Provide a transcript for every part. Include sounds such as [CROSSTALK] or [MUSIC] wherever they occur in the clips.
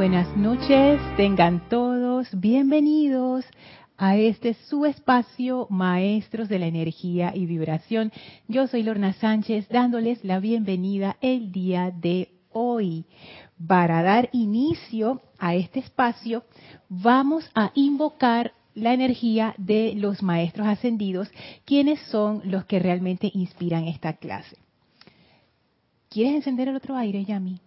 buenas noches, tengan todos bienvenidos a este su espacio Maestros de la Energía y Vibración. Yo soy Lorna Sánchez dándoles la bienvenida el día de hoy. Para dar inicio a este espacio, vamos a invocar la energía de los maestros ascendidos, quienes son los que realmente inspiran esta clase. ¿Quieres encender el otro aire, Yami?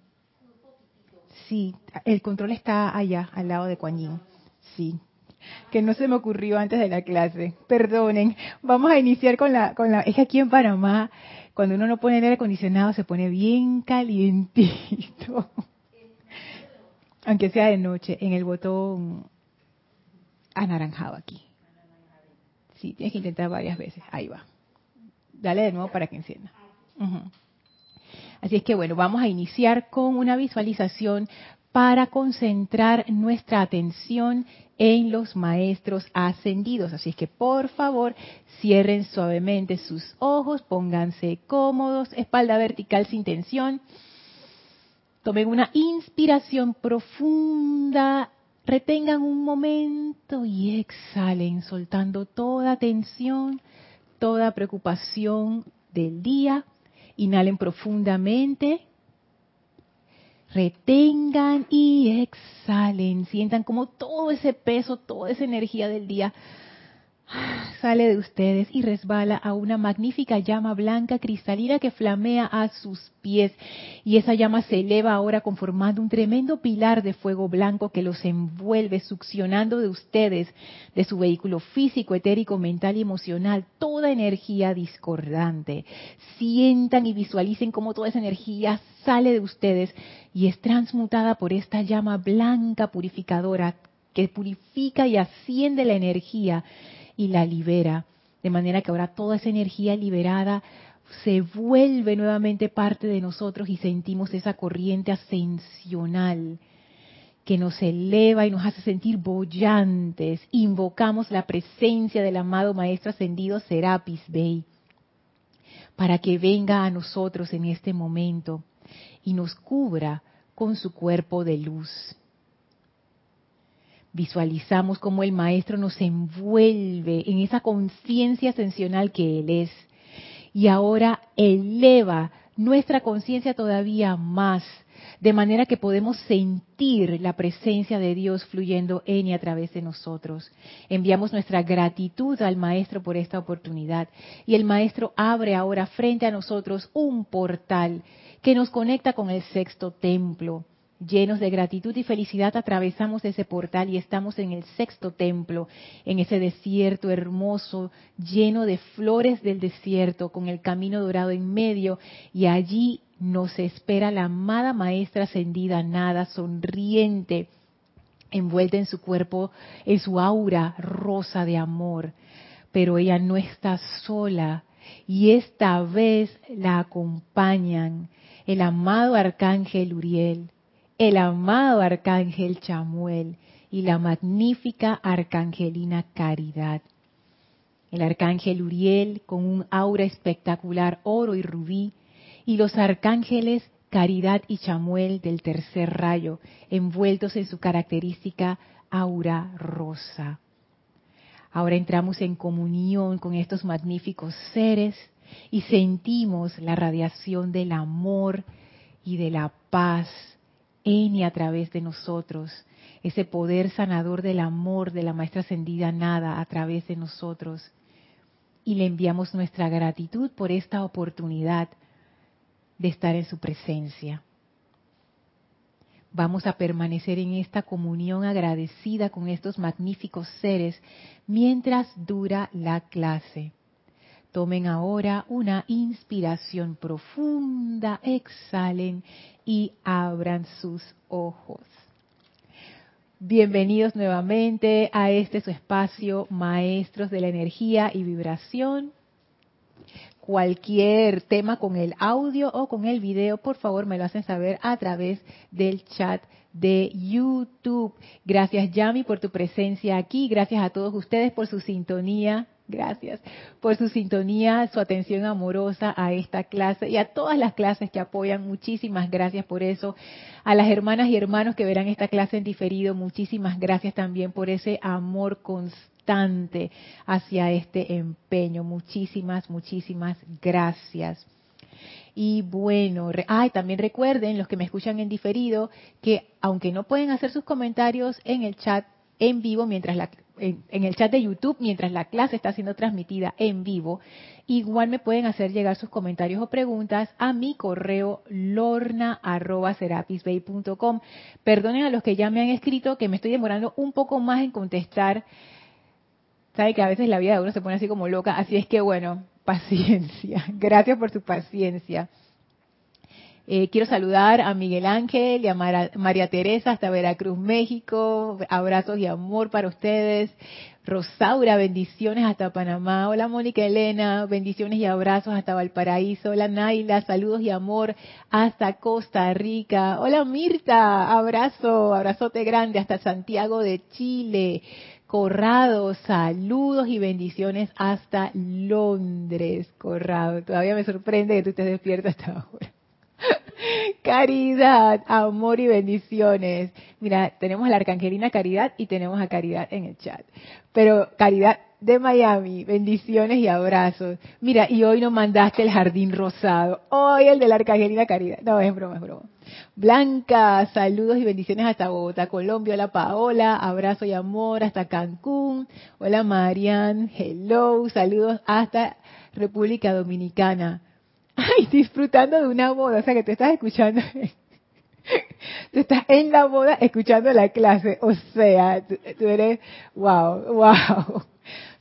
Sí, el control está allá, al lado de Kuan Sí, que no se me ocurrió antes de la clase. Perdonen. Vamos a iniciar con la, con la. Es que aquí en Panamá, cuando uno no pone el aire acondicionado, se pone bien calientito. Aunque sea de noche, en el botón anaranjado aquí. Sí, tienes que intentar varias veces. Ahí va. Dale de nuevo para que encienda. Así es que bueno, vamos a iniciar con una visualización para concentrar nuestra atención en los maestros ascendidos. Así es que por favor cierren suavemente sus ojos, pónganse cómodos, espalda vertical sin tensión. Tomen una inspiración profunda, retengan un momento y exhalen, soltando toda tensión, toda preocupación del día Inhalen profundamente. Retengan y exhalen. Sientan como todo ese peso, toda esa energía del día sale de ustedes y resbala a una magnífica llama blanca cristalina que flamea a sus pies. Y esa llama se eleva ahora conformando un tremendo pilar de fuego blanco que los envuelve, succionando de ustedes, de su vehículo físico, etérico, mental y emocional, toda energía discordante. Sientan y visualicen cómo toda esa energía sale de ustedes y es transmutada por esta llama blanca purificadora que purifica y asciende la energía y la libera. De manera que ahora toda esa energía liberada se vuelve nuevamente parte de nosotros y sentimos esa corriente ascensional que nos eleva y nos hace sentir bollantes. Invocamos la presencia del amado Maestro Ascendido Serapis Bey para que venga a nosotros en este momento y nos cubra con su cuerpo de luz. Visualizamos cómo el Maestro nos envuelve en esa conciencia ascensional que Él es. Y ahora eleva nuestra conciencia todavía más, de manera que podemos sentir la presencia de Dios fluyendo en y a través de nosotros. Enviamos nuestra gratitud al Maestro por esta oportunidad. Y el Maestro abre ahora frente a nosotros un portal que nos conecta con el sexto templo llenos de gratitud y felicidad atravesamos ese portal y estamos en el sexto templo, en ese desierto hermoso, lleno de flores del desierto, con el camino dorado en medio, y allí nos espera la amada maestra ascendida, nada, sonriente, envuelta en su cuerpo, en su aura rosa de amor. Pero ella no está sola, y esta vez la acompañan el amado arcángel Uriel, el amado arcángel Chamuel y la magnífica arcangelina Caridad. El arcángel Uriel con un aura espectacular oro y rubí y los arcángeles Caridad y Chamuel del tercer rayo, envueltos en su característica aura rosa. Ahora entramos en comunión con estos magníficos seres y sentimos la radiación del amor y de la paz en a través de nosotros, ese poder sanador del amor de la Maestra Ascendida Nada a través de nosotros. Y le enviamos nuestra gratitud por esta oportunidad de estar en su presencia. Vamos a permanecer en esta comunión agradecida con estos magníficos seres mientras dura la clase. Tomen ahora una inspiración profunda, exhalen y abran sus ojos. Bienvenidos nuevamente a este su espacio, Maestros de la Energía y Vibración. Cualquier tema con el audio o con el video, por favor me lo hacen saber a través del chat de YouTube. Gracias Yami por tu presencia aquí, gracias a todos ustedes por su sintonía Gracias por su sintonía, su atención amorosa a esta clase y a todas las clases que apoyan. Muchísimas gracias por eso. A las hermanas y hermanos que verán esta clase en diferido, muchísimas gracias también por ese amor constante hacia este empeño. Muchísimas, muchísimas gracias. Y bueno, ay, también recuerden los que me escuchan en diferido que aunque no pueden hacer sus comentarios en el chat en vivo mientras la en, el chat de YouTube mientras la clase está siendo transmitida en vivo. Igual me pueden hacer llegar sus comentarios o preguntas a mi correo lorna.serapisbay.com. Perdonen a los que ya me han escrito que me estoy demorando un poco más en contestar. Sabe que a veces la vida de uno se pone así como loca, así es que bueno, [LAUGHS] paciencia. Gracias por su paciencia. Eh, quiero saludar a Miguel Ángel y a María Teresa hasta Veracruz, México. Abrazos y amor para ustedes. Rosaura, bendiciones hasta Panamá. Hola Mónica Elena, bendiciones y abrazos hasta Valparaíso. Hola Naila, saludos y amor hasta Costa Rica. Hola Mirta, abrazo, abrazote grande hasta Santiago de Chile. Corrado, saludos y bendiciones hasta Londres, Corrado. Todavía me sorprende que tú estés despierto hasta ahora. [LAUGHS] Caridad, amor y bendiciones. Mira, tenemos a la arcangelina Caridad y tenemos a Caridad en el chat. Pero Caridad de Miami, bendiciones y abrazos. Mira, y hoy nos mandaste el jardín rosado. Hoy el de la arcangelina Caridad. No, es broma, es broma. Blanca, saludos y bendiciones hasta Bogotá, Colombia. Hola Paola, abrazo y amor hasta Cancún. Hola Marian, hello, saludos hasta República Dominicana. [LAUGHS] Ay, disfrutando de una boda, o sea que te estás escuchando, [LAUGHS] tú estás en la boda escuchando la clase, o sea, tú, eres, wow, wow,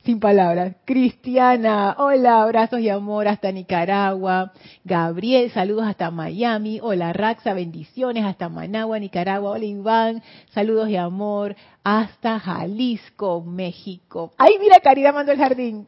sin palabras. Cristiana, hola, abrazos y amor hasta Nicaragua. Gabriel, saludos hasta Miami. Hola, Raxa, bendiciones hasta Managua, Nicaragua. Hola, Iván, saludos y amor hasta Jalisco, México. Ay, mira, Caridad mandó el jardín.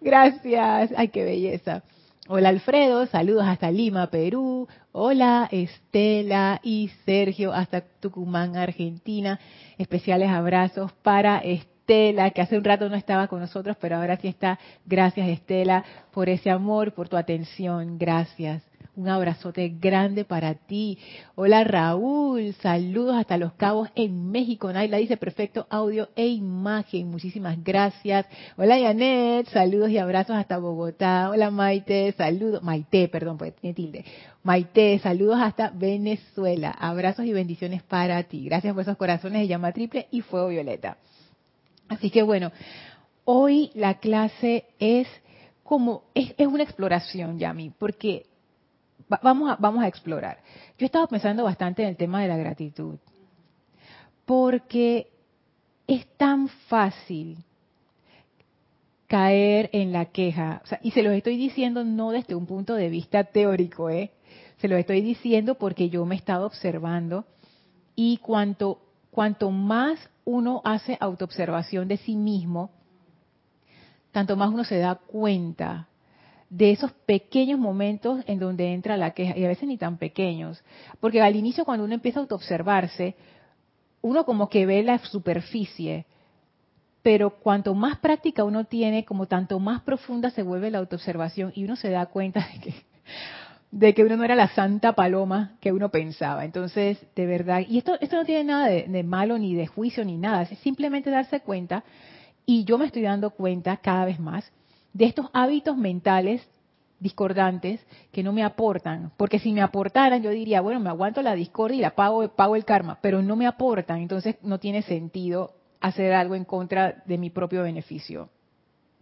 Gracias. Ay, qué belleza. Hola Alfredo, saludos hasta Lima, Perú. Hola Estela y Sergio hasta Tucumán, Argentina. Especiales abrazos para Estela, que hace un rato no estaba con nosotros, pero ahora sí está. Gracias Estela por ese amor, por tu atención. Gracias. Un abrazote grande para ti. Hola Raúl, saludos hasta Los Cabos en México. Naila dice perfecto audio e imagen. Muchísimas gracias. Hola Janet, saludos y abrazos hasta Bogotá. Hola Maite, saludos. Maite, perdón, pues tiene tilde. Maite, saludos hasta Venezuela. Abrazos y bendiciones para ti. Gracias por esos corazones de llama triple y fuego violeta. Así que bueno, hoy la clase es como, es, es una exploración, Yami, porque vamos, a, explorar. Yo he pensando bastante en el tema de la gratitud, porque es tan fácil caer en la queja, y se los estoy diciendo no desde un punto de vista teórico, ¿eh? se lo estoy diciendo porque yo me he estado observando y cuanto, cuanto más uno hace autoobservación de sí mismo, tanto más uno se da cuenta de esos pequeños momentos en donde entra la queja, y a veces ni tan pequeños, porque al inicio cuando uno empieza a autoobservarse, uno como que ve la superficie, pero cuanto más práctica uno tiene, como tanto más profunda se vuelve la autoobservación y uno se da cuenta de que, de que uno no era la santa paloma que uno pensaba. Entonces, de verdad, y esto, esto no tiene nada de, de malo ni de juicio ni nada, es simplemente darse cuenta, y yo me estoy dando cuenta cada vez más, de estos hábitos mentales discordantes que no me aportan, porque si me aportaran yo diría, bueno, me aguanto la discordia y la pago, pago el karma, pero no me aportan, entonces no tiene sentido hacer algo en contra de mi propio beneficio,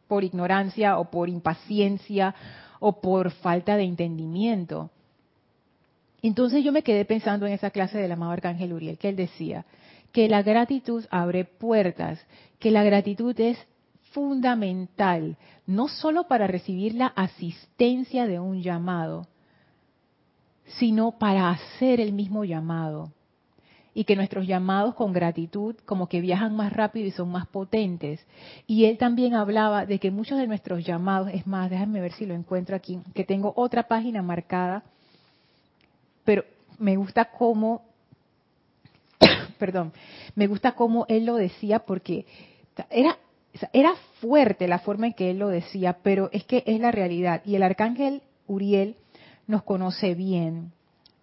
por ignorancia o por impaciencia o por falta de entendimiento. Entonces yo me quedé pensando en esa clase del amado Arcángel Uriel, que él decía que la gratitud abre puertas, que la gratitud es fundamental, no solo para recibir la asistencia de un llamado, sino para hacer el mismo llamado. Y que nuestros llamados con gratitud como que viajan más rápido y son más potentes. Y él también hablaba de que muchos de nuestros llamados, es más, déjame ver si lo encuentro aquí, que tengo otra página marcada, pero me gusta cómo, [COUGHS] perdón, me gusta cómo él lo decía porque era era fuerte la forma en que él lo decía, pero es que es la realidad. Y el arcángel Uriel nos conoce bien.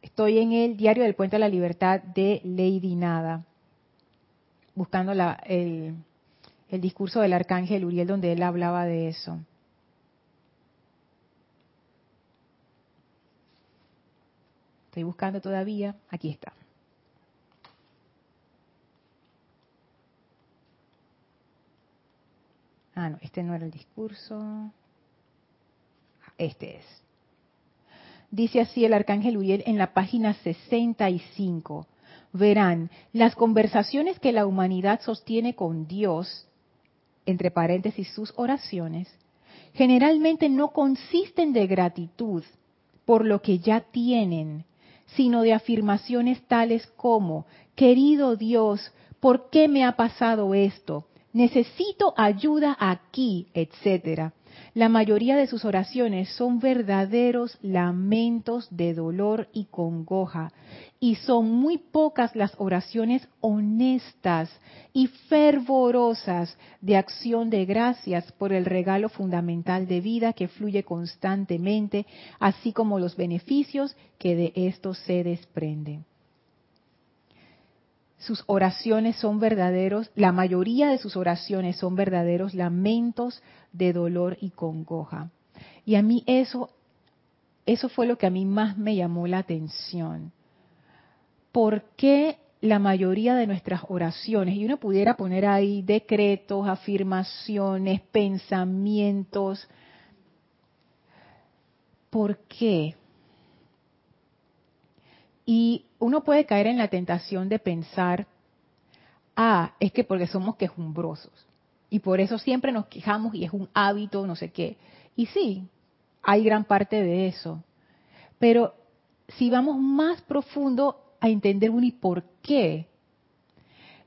Estoy en el diario del Puente de la Libertad de Lady Nada, buscando el, el discurso del arcángel Uriel donde él hablaba de eso. Estoy buscando todavía. Aquí está. Ah, no, este no era el discurso. Este es. Dice así el arcángel Uriel en la página 65. Verán, las conversaciones que la humanidad sostiene con Dios, entre paréntesis sus oraciones, generalmente no consisten de gratitud por lo que ya tienen, sino de afirmaciones tales como, querido Dios, ¿por qué me ha pasado esto? Necesito ayuda aquí, etcétera. La mayoría de sus oraciones son verdaderos lamentos de dolor y congoja, y son muy pocas las oraciones honestas y fervorosas de acción de gracias por el regalo fundamental de vida que fluye constantemente, así como los beneficios que de esto se desprenden sus oraciones son verdaderos, la mayoría de sus oraciones son verdaderos lamentos de dolor y congoja. Y a mí eso, eso fue lo que a mí más me llamó la atención. ¿Por qué la mayoría de nuestras oraciones, y uno pudiera poner ahí decretos, afirmaciones, pensamientos, ¿por qué? Y uno puede caer en la tentación de pensar, ah, es que porque somos quejumbrosos. Y por eso siempre nos quejamos y es un hábito, no sé qué. Y sí, hay gran parte de eso. Pero si vamos más profundo a entender un y por qué,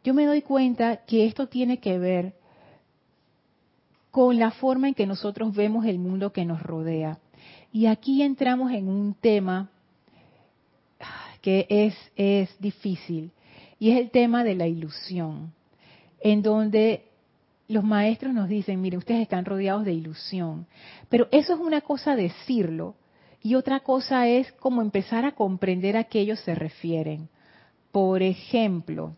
yo me doy cuenta que esto tiene que ver con la forma en que nosotros vemos el mundo que nos rodea. Y aquí entramos en un tema que es, es difícil, y es el tema de la ilusión, en donde los maestros nos dicen, mire, ustedes están rodeados de ilusión, pero eso es una cosa decirlo, y otra cosa es como empezar a comprender a qué ellos se refieren. Por ejemplo,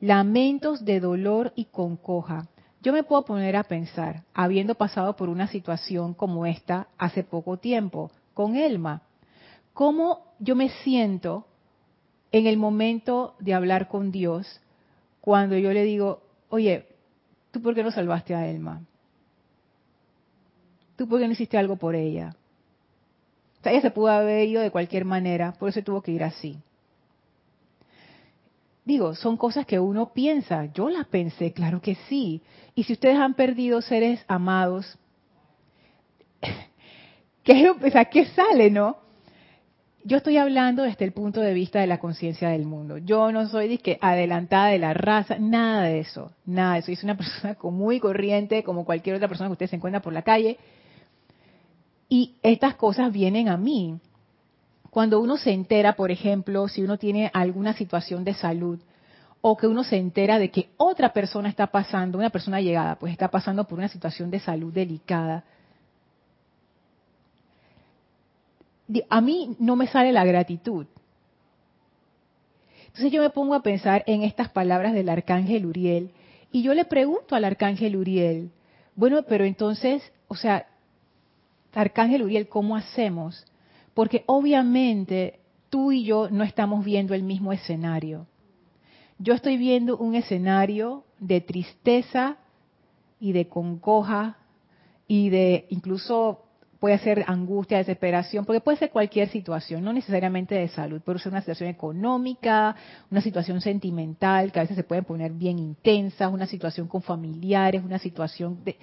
lamentos de dolor y concoja. Yo me puedo poner a pensar, habiendo pasado por una situación como esta hace poco tiempo, con Elma cómo yo me siento en el momento de hablar con Dios cuando yo le digo, oye, ¿tú por qué no salvaste a Elma? ¿Tú por qué no hiciste algo por ella? O sea, ella se pudo haber ido de cualquier manera, por eso tuvo que ir así. Digo, son cosas que uno piensa. Yo las pensé, claro que sí. Y si ustedes han perdido seres amados, [LAUGHS] ¿qué, o sea, ¿qué sale, no? Yo estoy hablando desde el punto de vista de la conciencia del mundo. Yo no soy disque adelantada de la raza, nada de eso, nada de eso. Yo soy una [LAUGHS] persona muy corriente, como cualquier otra persona que usted se encuentra por la calle. Y estas cosas vienen a mí. Cuando uno se entera, por ejemplo, si uno tiene alguna situación de salud, o que uno se entera de que otra persona está pasando, una persona llegada, pues está pasando por una situación de salud delicada, a mí no me sale la gratitud. Entonces yo me pongo a pensar en estas palabras del arcángel Uriel y yo le pregunto al arcángel Uriel, bueno, pero entonces, o sea, arcángel Uriel, ¿cómo hacemos? Porque obviamente tú y yo no estamos viendo el mismo escenario. Yo estoy viendo un escenario de tristeza y de congoja y de incluso puede ser angustia, desesperación, porque puede ser cualquier situación, no necesariamente de salud, puede ser una situación económica, una situación sentimental, que a veces se pueden poner bien intensas, una situación con familiares, una situación de...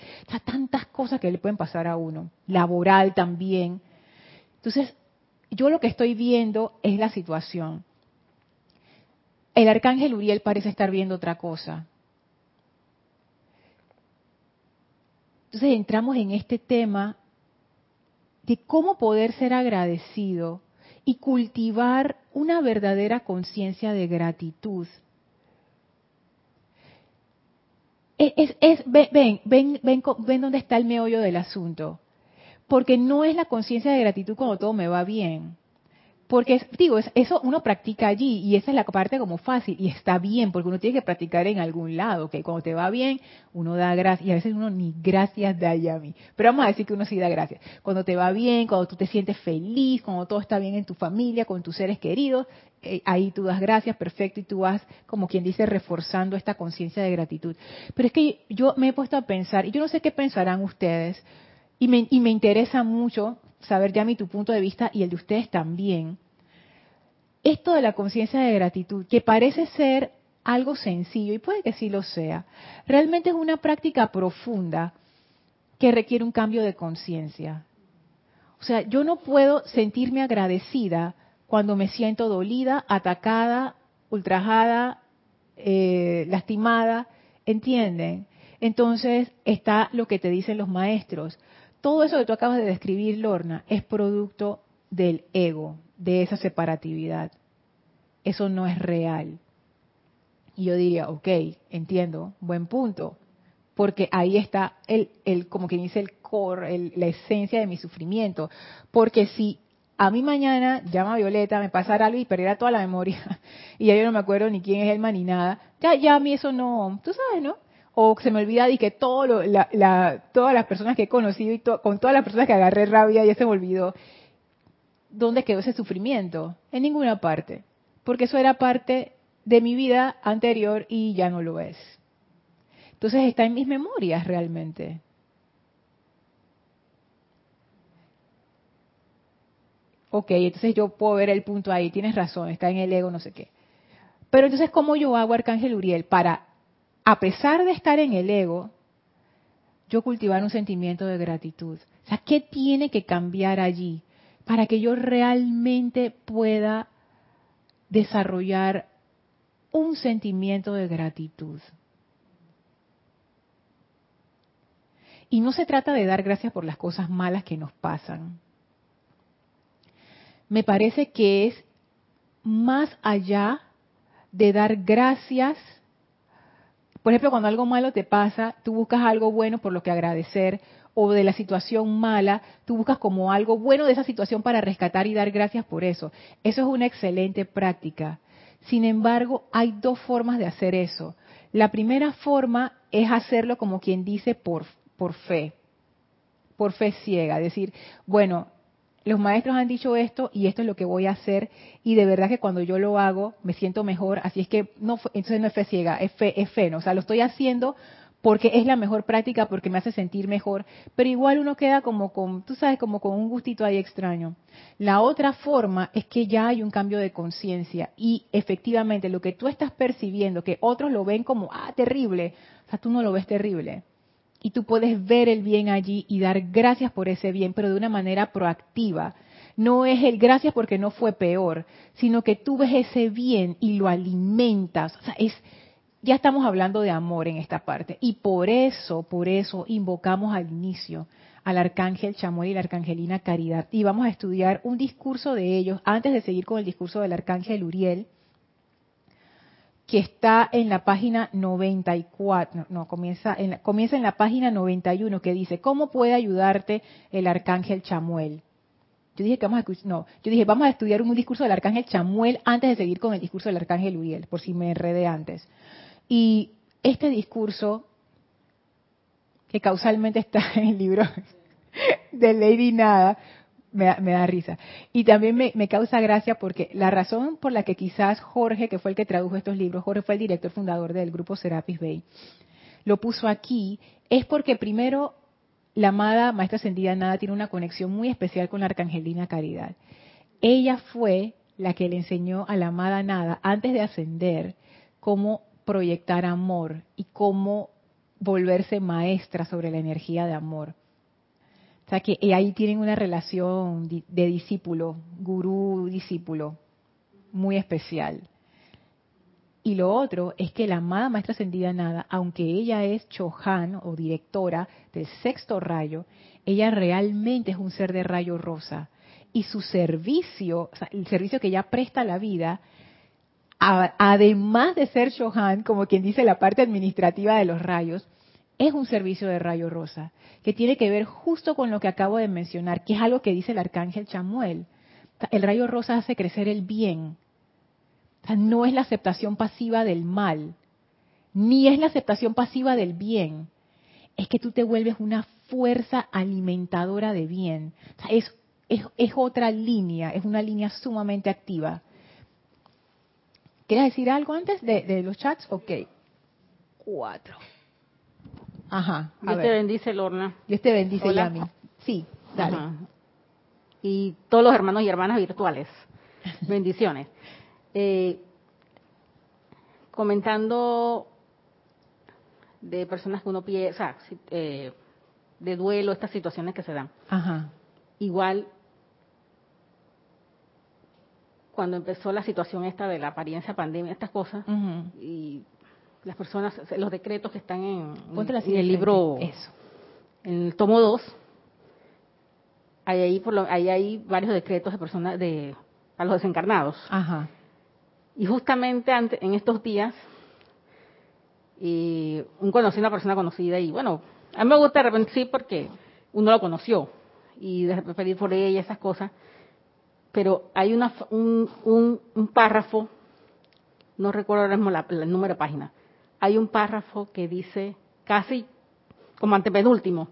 Tantas cosas que le pueden pasar a uno, laboral también. Entonces, yo lo que estoy viendo es la situación. El arcángel Uriel parece estar viendo otra cosa. Entonces entramos en este tema de cómo poder ser agradecido y cultivar una verdadera conciencia de gratitud. es, es, ven, ven, ven, ven, ven dónde está el meollo del asunto. Porque no es la conciencia de gratitud cuando todo me va bien. Porque, digo, eso uno practica allí y esa es la parte como fácil y está bien porque uno tiene que practicar en algún lado, que cuando te va bien uno da gracias y a veces uno ni gracias da ya a mí. Pero vamos a decir que uno sí da gracias. Cuando te va bien, cuando tú te sientes feliz, cuando todo está bien en tu familia, con tus seres queridos, eh, ahí tú das gracias, perfecto, y tú vas, como quien dice, reforzando esta conciencia de gratitud. Pero es que yo me he puesto a pensar, y yo no sé qué pensarán ustedes, y me, y me interesa mucho saber ya mi tu punto de vista y el de ustedes también. Esto de la conciencia de gratitud, que parece ser algo sencillo, y puede que sí lo sea, realmente es una práctica profunda que requiere un cambio de conciencia. O sea, yo no puedo sentirme agradecida cuando me siento dolida, atacada, ultrajada, eh, lastimada, ¿entienden? Entonces está lo que te dicen los maestros. Todo eso que tú acabas de describir, Lorna, es producto del ego, de esa separatividad. Eso no es real. Y yo diría, ok, entiendo, buen punto, porque ahí está el, el como quien dice el core, la esencia de mi sufrimiento. Porque si a mí mañana llama Violeta, me pasara algo y perdiera toda la memoria, [LAUGHS] y ya yo no me acuerdo ni quién es Elma ni nada, ya, ya a mí eso no, tú sabes, ¿no? O se me olvida de que todo la, todas las personas que he conocido y con todas las personas que agarré rabia ya se me olvidó. ¿Dónde quedó ese sufrimiento? En ninguna parte. Porque eso era parte de mi vida anterior y ya no lo es. Entonces está en mis memorias realmente. Ok, entonces yo puedo ver el punto ahí, tienes razón, está en el ego, no sé qué. Pero entonces, ¿cómo yo hago, Arcángel Uriel, para a pesar de estar en el ego, yo cultivar un sentimiento de gratitud. O sea, ¿qué tiene que cambiar allí para que yo realmente pueda desarrollar un sentimiento de gratitud? Y no se trata de dar gracias por las cosas malas que nos pasan. Me parece que es más allá de dar gracias por ejemplo, cuando algo malo te pasa, tú buscas algo bueno por lo que agradecer, o de la situación mala, tú buscas como algo bueno de esa situación para rescatar y dar gracias por eso. Eso es una excelente práctica. Sin embargo, hay dos formas de hacer eso. La primera forma es hacerlo como quien dice por, por fe, por fe ciega, decir, bueno, los maestros han dicho esto y esto es lo que voy a hacer y de verdad que cuando yo lo hago me siento mejor, así es que no entonces no es fe ciega, es fe, es fe, ¿no? o sea, lo estoy haciendo porque es la mejor práctica, porque me hace sentir mejor, pero igual uno queda como con, tú sabes, como con un gustito ahí extraño. La otra forma es que ya hay un cambio de conciencia y efectivamente lo que tú estás percibiendo, que otros lo ven como, ah, terrible, o sea, tú no lo ves terrible y tú puedes ver el bien allí y dar gracias por ese bien, pero de una manera proactiva. No es el gracias porque no fue peor, sino que tú ves ese bien y lo alimentas. O sea, es, ya estamos hablando de amor en esta parte. Y por eso, por eso invocamos al inicio al arcángel Chamuel y la arcangelina Caridad. Y vamos a estudiar un discurso de ellos antes de seguir con el discurso del arcángel Uriel que está en la página 94, no, comienza, en la, comienza en la página 91, que dice, ¿cómo puede ayudarte el arcángel Chamuel? Yo dije que vamos a no, yo dije, vamos a estudiar un discurso del arcángel Chamuel antes de seguir con el discurso del arcángel Uriel, por si me enredé antes. Y este discurso, que causalmente está en el libro [LAUGHS] de Lady Nada, me da, risa. Y también me, causa gracia porque la razón por la que quizás Jorge, que fue el que tradujo estos libros, Jorge fue el director fundador del grupo Serapis Bay, lo puso aquí, es porque primero la amada Maestra Ascendida Nada tiene una conexión muy especial con la Arcangelina Caridad. Ella fue la que le enseñó a la amada Nada, antes de ascender, cómo proyectar amor y cómo volverse maestra sobre la energía de amor. O sea que ahí tienen una relación de discípulo, gurú-discípulo, muy especial. Y lo otro es que la amada maestra ascendida Nada, aunque ella es Chohan o directora del sexto rayo, ella realmente es un ser de rayo rosa. Y su servicio, el servicio que ella presta a la vida, además de ser Chohan, como quien dice la parte administrativa de los rayos, es un servicio de rayo rosa, que tiene que ver justo con lo que acabo de mencionar, que es algo que dice el arcángel Chamuel. El rayo rosa hace crecer el bien. no es la aceptación pasiva del mal, ni es la aceptación pasiva del bien. Es que tú te vuelves una fuerza alimentadora de bien. es, otra línea, es una línea sumamente activa. ¿Quieres decir algo antes de, de los chats? Ok. Cuatro. Ajá. Dios te bendice, Lorna. Dios te bendice, Yami. Sí, dale. Y todos los hermanos y hermanas virtuales. [LAUGHS] Bendiciones. Eh, comentando de personas que uno piensa, eh, de duelo, estas situaciones que se dan. Ajá. Igual, cuando empezó la situación esta de la apariencia pandemia, estas cosas, y las personas, los decretos que están en, el libro, Eso. en el tomo 2, hay ahí, por lo, hay varios decretos de personas, de, a los desencarnados. Ajá. Y justamente en estos días, y un conocido, una persona conocida, y bueno, a mí me gusta de repente sí porque uno lo conoció, y de pedir por ella, esas cosas, pero hay una, un, un, un párrafo, no recuerdo ahora mismo el número de página, hay un párrafo que dice, casi como antepenúltimo,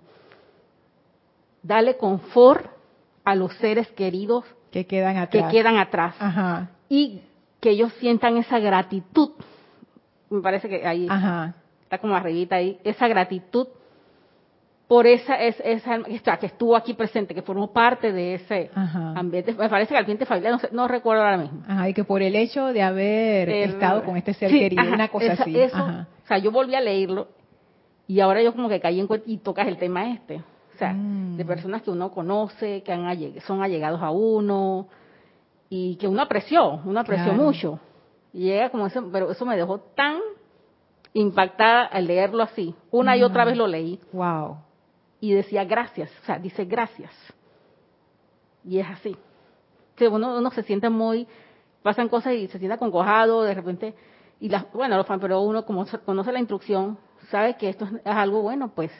dale confort a los seres queridos que quedan atrás, que quedan atrás. y que ellos sientan esa gratitud. Me parece que ahí está como arribita ahí, esa gratitud por esa, esa, que estuvo aquí presente, que formó parte de ese ambiente. Me parece que al ambiente familiar, no, recuerdo ahora mismo. Ajá, y que por el hecho de haber estado con este ser querido, una cosa así. o sea, yo volví a leerlo y ahora yo como que caí en cuenta y tocas el tema este. O sea, mm. de personas que uno conoce, que han son allegados a uno y que uno apreció, uno apreció mucho. Y llega como eso, pero eso me dejó tan impactada al leerlo así. Una y otra vez lo leí. Wow y decía gracias, o sea, dice gracias. Y es así. que uno, uno se siente muy, pasan cosas y se siente acongojado, de repente, y las, bueno, pero uno como conoce la instrucción, sabe que esto es, algo bueno, pues,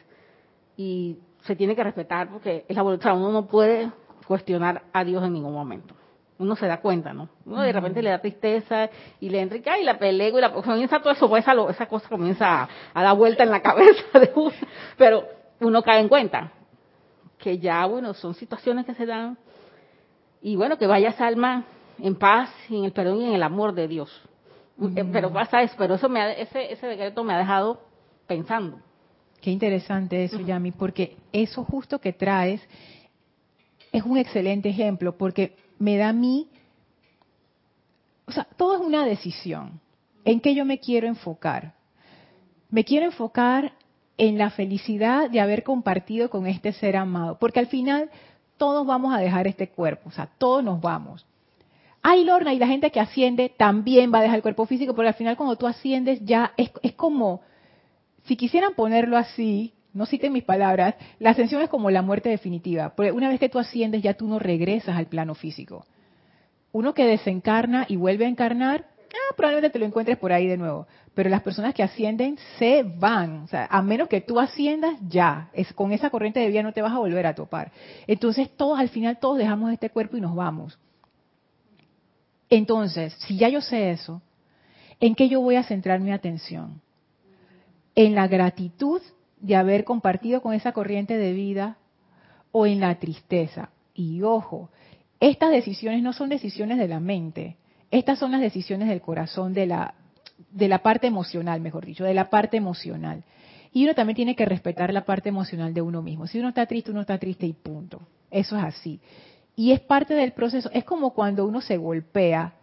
y se tiene que respetar porque es la voluntad, uno no puede cuestionar a Dios en ningún momento. Uno se da cuenta, ¿no? Uno de repente le da tristeza y le entra y, ay, la pelego y la comienza todo eso, pues, esa, esa cosa comienza a, a, dar vuelta en la cabeza de uno. Pero uno cae en cuenta que ya, bueno, son situaciones que se dan y bueno, que vaya esa alma en paz, en el perdón y en el amor de Dios. Eh, pero pasa eso, pero eso me ese, ese decreto me ha dejado pensando. Qué interesante eso, Yami, porque eso justo que traes es un excelente ejemplo, porque me da a mí, o sea, todo es una decisión. ¿En qué yo me quiero enfocar? Me quiero enfocar en la felicidad de haber compartido con este ser amado, porque al final todos vamos a dejar este cuerpo, o sea, todos nos vamos. Ay, Lorna, y la gente que asciende también va a dejar el cuerpo físico, porque al final cuando tú asciendes ya es, es como, si quisieran ponerlo así, no citen mis palabras, la ascensión es como la muerte definitiva, porque una vez que tú asciendes ya tú no regresas al plano físico. Uno que desencarna y vuelve a encarnar, ah, probablemente te lo encuentres por ahí de nuevo. Pero las personas que ascienden se van. O sea, a menos que tú asciendas, ya. Es, con esa corriente de vida no te vas a volver a topar. Entonces, todos, al final, todos dejamos este cuerpo y nos vamos. Entonces, si ya yo sé eso, ¿en qué yo voy a centrar mi atención? ¿En la gratitud de haber compartido con esa corriente de vida o en la tristeza? Y ojo, estas decisiones no son decisiones de la mente, estas son las decisiones del corazón, de la, de la parte emocional, mejor dicho, de la parte emocional. Y uno también tiene que respetar la parte emocional de uno mismo. Si uno está triste, uno está triste y punto. Eso es así. Y es parte del proceso. Es como cuando uno se golpea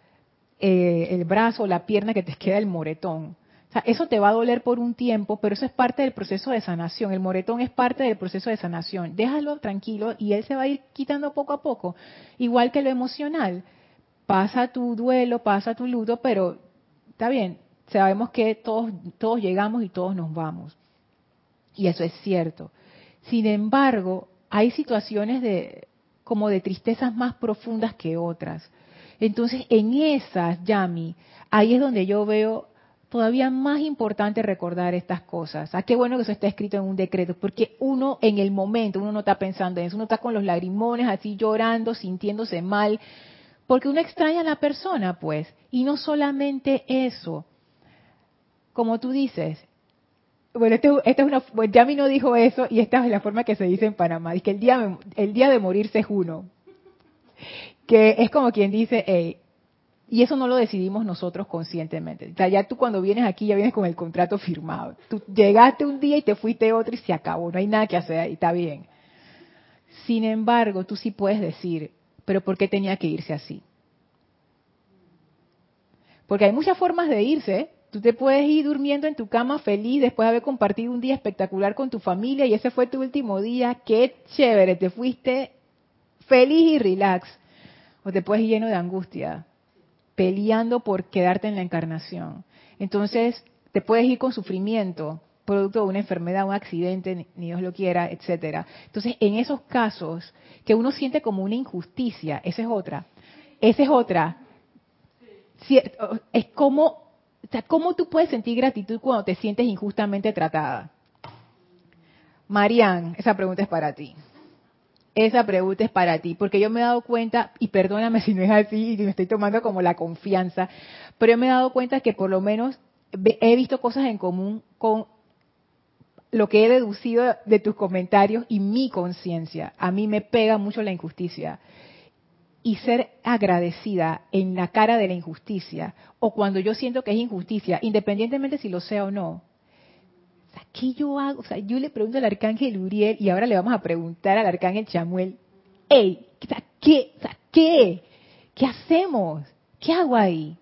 eh, el brazo o la pierna que te queda el moretón. O sea, eso te va a doler por un tiempo, pero eso es parte del proceso de sanación. El moretón es parte del proceso de sanación. Déjalo tranquilo y él se va a ir quitando poco a poco. Igual que lo emocional pasa tu duelo, pasa tu luto, pero está bien, sabemos que todos, todos llegamos y todos nos vamos. Y eso es cierto. Sin embargo, hay situaciones de como de tristezas más profundas que otras. Entonces, en esas, Yami, ahí es donde yo veo todavía más importante recordar estas cosas. ¿A qué bueno que eso está escrito en un decreto? Porque uno en el momento, uno no está pensando en eso, uno está con los lagrimones así llorando, sintiéndose mal, porque uno extraña a la persona, pues. Y no solamente eso, como tú dices, bueno, esta este es una, bueno, Yami no dijo eso y esta es la forma que se dice en Panamá, es que el día, el día de morirse es uno. Que es como quien dice, hey, y eso no lo decidimos nosotros conscientemente. Ya tú cuando vienes aquí ya vienes con el contrato firmado. Tú llegaste un día y te fuiste otro y se acabó. No hay nada que hacer ahí, está bien. Sin embargo, tú sí puedes decir, pero ¿por qué tenía que irse así? Porque hay muchas formas de irse. Tú te puedes ir durmiendo en tu cama feliz después de haber compartido un día espectacular con tu familia y ese fue tu último día. Qué chévere, te fuiste feliz y relax. O te puedes ir lleno de angustia peleando por quedarte en la encarnación. Entonces, te puedes ir con sufrimiento, producto de una enfermedad, un accidente, ni Dios lo quiera, etcétera. Entonces, en esos casos que uno siente como una injusticia, esa es otra. Esa es otra. Es como, o sea, ¿cómo tú puedes sentir gratitud cuando te sientes injustamente tratada? Marian, esa pregunta es para ti. Esa pregunta es para ti, porque yo me he dado cuenta, y perdóname si no es así, y me estoy tomando como la confianza, pero yo me he dado cuenta que por lo menos he visto cosas en común con lo que he deducido de tus comentarios y mi conciencia. A mí me pega mucho la injusticia. Y ser agradecida en la cara de la injusticia, o cuando yo siento que es injusticia, independientemente si lo sea o no, ¿qué yo hago? O sea, yo le pregunto al arcángel Uriel y ahora le vamos a preguntar al arcángel Chamuel, hey, ¿qué? ¿qué? ¿Qué hacemos? ¿Qué hago ahí?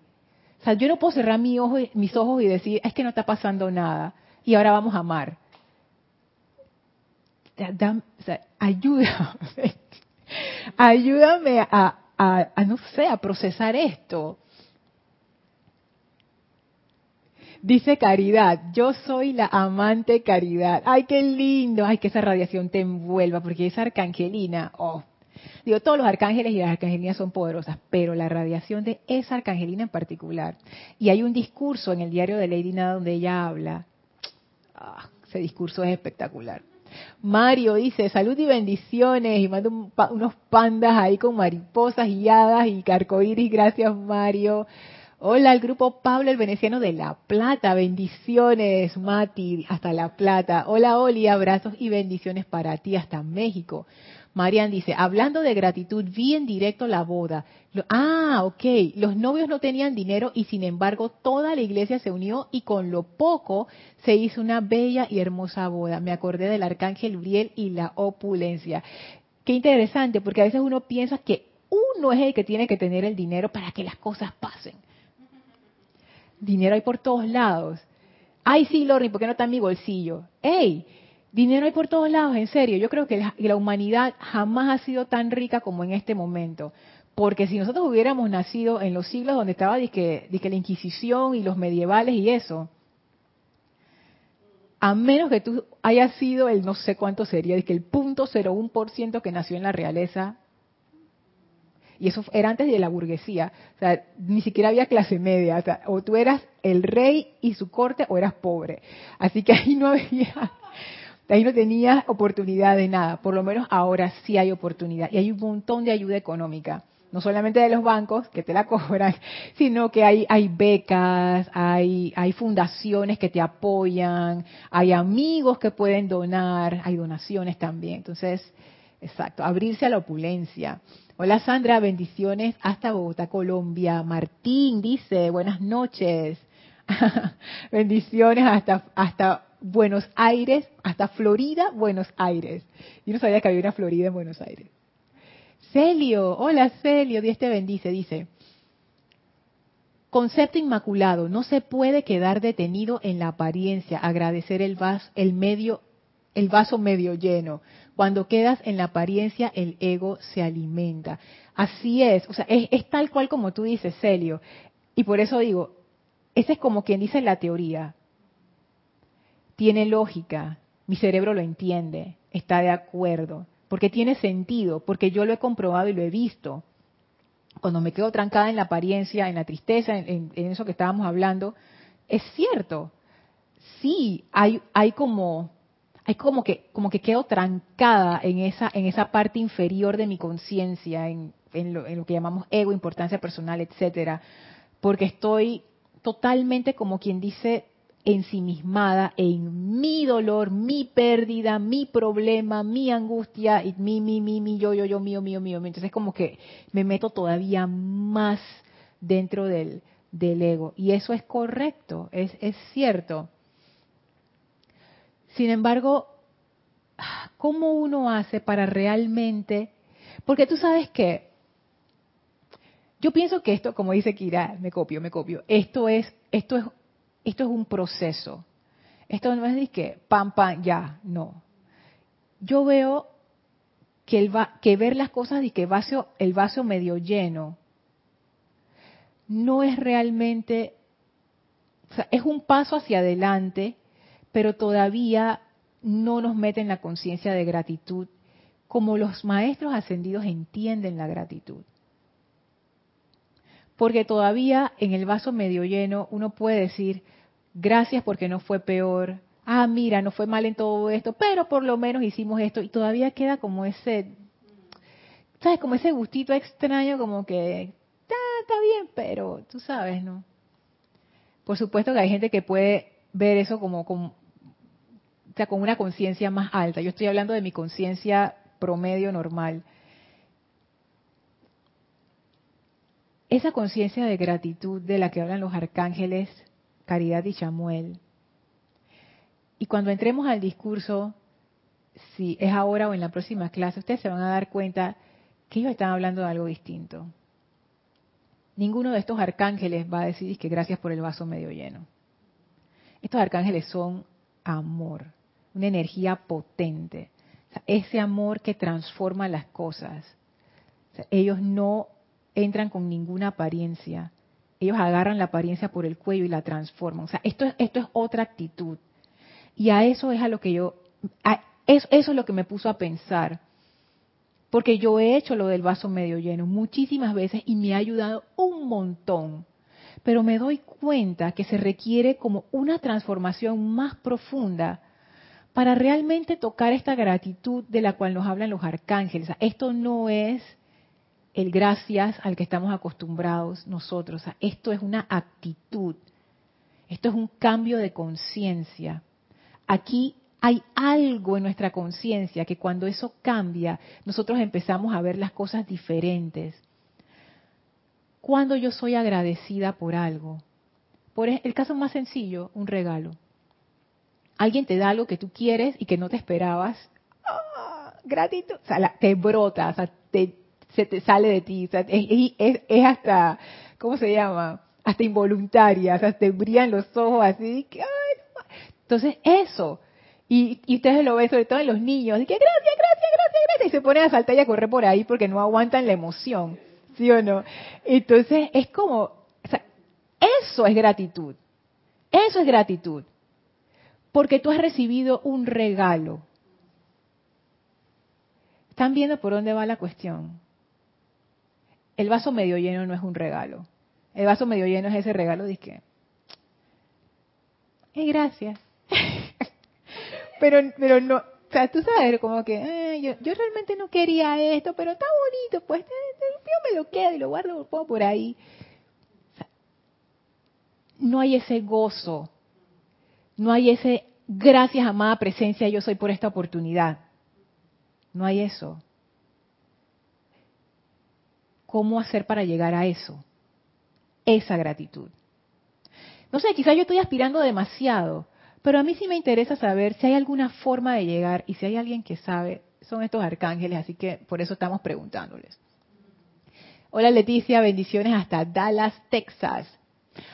O sea, yo no puedo cerrar mis ojos y decir, es que no está pasando nada y ahora vamos a amar. Ayúdame, [LAUGHS] ayúdame a, a, no sé, a procesar esto. Dice Caridad, yo soy la amante Caridad. Ay, qué lindo. Ay, que esa radiación te envuelva, porque esa arcangelina, oh. Digo, todos los arcángeles y las arcangelinas son poderosas, pero la radiación de esa arcangelina en particular. Y hay un discurso en el diario de Lady Nada donde ella habla. Ah, ese discurso es espectacular. Mario dice, salud y bendiciones, y manda unos pandas ahí con mariposas y hadas y carcoíris, gracias Mario. Hola al grupo Pablo el Veneciano de La Plata. Bendiciones, Mati, hasta La Plata. Hola, Oli, abrazos y bendiciones para ti hasta México. Marian dice, hablando de gratitud, vi en directo la boda. ah, ok. Los novios no tenían dinero y sin embargo toda la iglesia se unió y con lo poco se hizo una bella y hermosa boda. Me acordé del arcángel Uriel y la opulencia. Qué interesante, porque a veces uno piensa que uno es el que tiene que tener el dinero para que las cosas pasen dinero hay por todos lados. Ay, sí, Lorny, ¿por qué no está en mi bolsillo? ¡Ey! Dinero hay por todos lados, en serio. Yo creo que la, humanidad jamás ha sido tan rica como en este momento. Porque si nosotros hubiéramos nacido en los siglos donde estaba que la Inquisición y los medievales y eso, a menos que tú hayas sido el no sé cuánto sería, que el punto 01% que nació en la realeza, y eso era antes de la burguesía. O sea, ni siquiera había clase media. O, sea, o tú eras el rey y su corte o eras pobre. Así que ahí no había, ahí no tenías oportunidad de nada. Por lo menos ahora sí hay oportunidad. Y hay un montón de ayuda económica. No solamente de los bancos que te la [LAUGHS] cobran, sino que hay, hay becas, hay, hay fundaciones que te apoyan, hay amigos que pueden donar, hay donaciones también. Entonces, exacto, abrirse a la opulencia. Hola Sandra, bendiciones hasta Bogotá, Colombia. Martín dice, buenas noches. [LAUGHS] bendiciones hasta, hasta Buenos Aires, hasta Florida, Buenos Aires. Yo no sabía que había una Florida en Buenos Aires. Celio, hola Celio, Dios te bendice, dice. Concepto inmaculado, no se puede quedar detenido en la apariencia, agradecer el vaso, el medio, el vaso medio lleno. Cuando quedas en la apariencia, el ego se alimenta. Así es, o sea, es, tal cual como tú dices, Celio. Y por eso digo, ese es como quien dice la teoría. Tiene lógica, mi cerebro lo entiende, está de acuerdo, porque tiene sentido, porque yo lo he comprobado y lo he visto. Cuando me quedo trancada en la apariencia, en la tristeza, en, eso que estábamos hablando, es cierto. Sí, hay, hay como, hay como que, como que quedo trancada en esa, en esa parte inferior de mi conciencia, en, en, lo, en lo que llamamos ego, importancia personal, etcétera, porque estoy totalmente como quien dice ensimismada en mi dolor, mi pérdida, mi problema, mi angustia, mi, mi, mi, mi, yo, yo, yo, mío, mío, mío. Entonces como que me meto todavía más dentro del, del ego. Y eso es correcto, es, es cierto. Sin embargo, ¿cómo uno hace para realmente... Porque tú sabes que yo pienso que esto, como dice Kira, me copio, me copio, esto es, esto es, esto es un proceso. Esto no es de que pam, pam, ya, no. Yo veo que, el que ver las cosas y que vaso, el vaso medio lleno no es realmente, o sea, es un paso hacia adelante, pero todavía no nos mete en la conciencia de gratitud como los maestros ascendidos entienden la gratitud. Porque todavía en el vaso medio lleno uno puede decir, gracias porque no fue peor, ah, mira, no fue mal en todo esto, pero por lo menos hicimos esto y todavía queda como ese, ¿sabes? Como ese gustito extraño, como que está bien, pero tú sabes, ¿no? Por supuesto que hay gente que puede ver eso como, como o sea, con una conciencia más alta. Yo estoy hablando de mi conciencia promedio normal. Esa conciencia de gratitud de la que hablan los arcángeles Caridad y Chamuel. Y cuando entremos al discurso, si es ahora o en la próxima clase, ustedes se van a dar cuenta que ellos están hablando de algo distinto. Ninguno de estos arcángeles va a decir que gracias por el vaso medio lleno. Estos arcángeles son amor, una energía potente, ese amor que transforma las cosas. ellos no entran con ninguna apariencia, ellos agarran la apariencia por el cuello y la transforman. O sea, esto es, esto es otra actitud. Y a eso es a lo que yo, eso es lo que me puso a pensar porque yo he hecho lo del vaso medio lleno muchísimas veces y me ha ayudado un montón. Pero me doy cuenta que se requiere como una transformación más profunda para realmente tocar esta gratitud de la cual nos hablan los arcángeles. esto no es el gracias al que estamos acostumbrados nosotros. esto es una actitud. Esto es un cambio de conciencia. Aquí hay algo en nuestra conciencia que cuando eso cambia, nosotros empezamos a ver las cosas diferentes. Cuando yo soy agradecida por algo, por el caso más sencillo, un regalo. Alguien te da algo que tú quieres y que no te esperabas. ¡Ah! gratitud. O sea, te brota, o sea, se te sale de ti. O es, hasta, ¿cómo se llama? Hasta involuntaria. O te brillan los ojos así. Entonces, eso y, ustedes lo ven sobre todo en los niños, y que gracias, gracias, gracias, gracias, y se ponen a saltar y a correr por ahí porque no aguantan la emoción, ¿sí o no? Entonces es como, o sea, eso es gratitud, eso es gratitud, porque tú has recibido un regalo. ¿Están viendo por dónde va la cuestión? El vaso medio lleno no es un regalo. El vaso medio lleno es ese regalo de que, hey, gracias. [LAUGHS] pero, pero no, o sea, tú sabes, como que yo, yo, realmente no quería esto, pero está bonito, pues yo me lo quedo y lo guardo, lo pongo por ahí. no hay ese gozo, no hay ese gracias, amada presencia, yo soy por esta oportunidad. No hay eso. ¿Cómo hacer para llegar a eso? Esa gratitud. No sé, quizás yo estoy aspirando demasiado, pero a mí sí me interesa saber si hay alguna forma de llegar y si hay alguien que sabe, son estos arcángeles, así que por eso estamos preguntándoles. Hola Leticia, bendiciones hasta Dallas, Texas.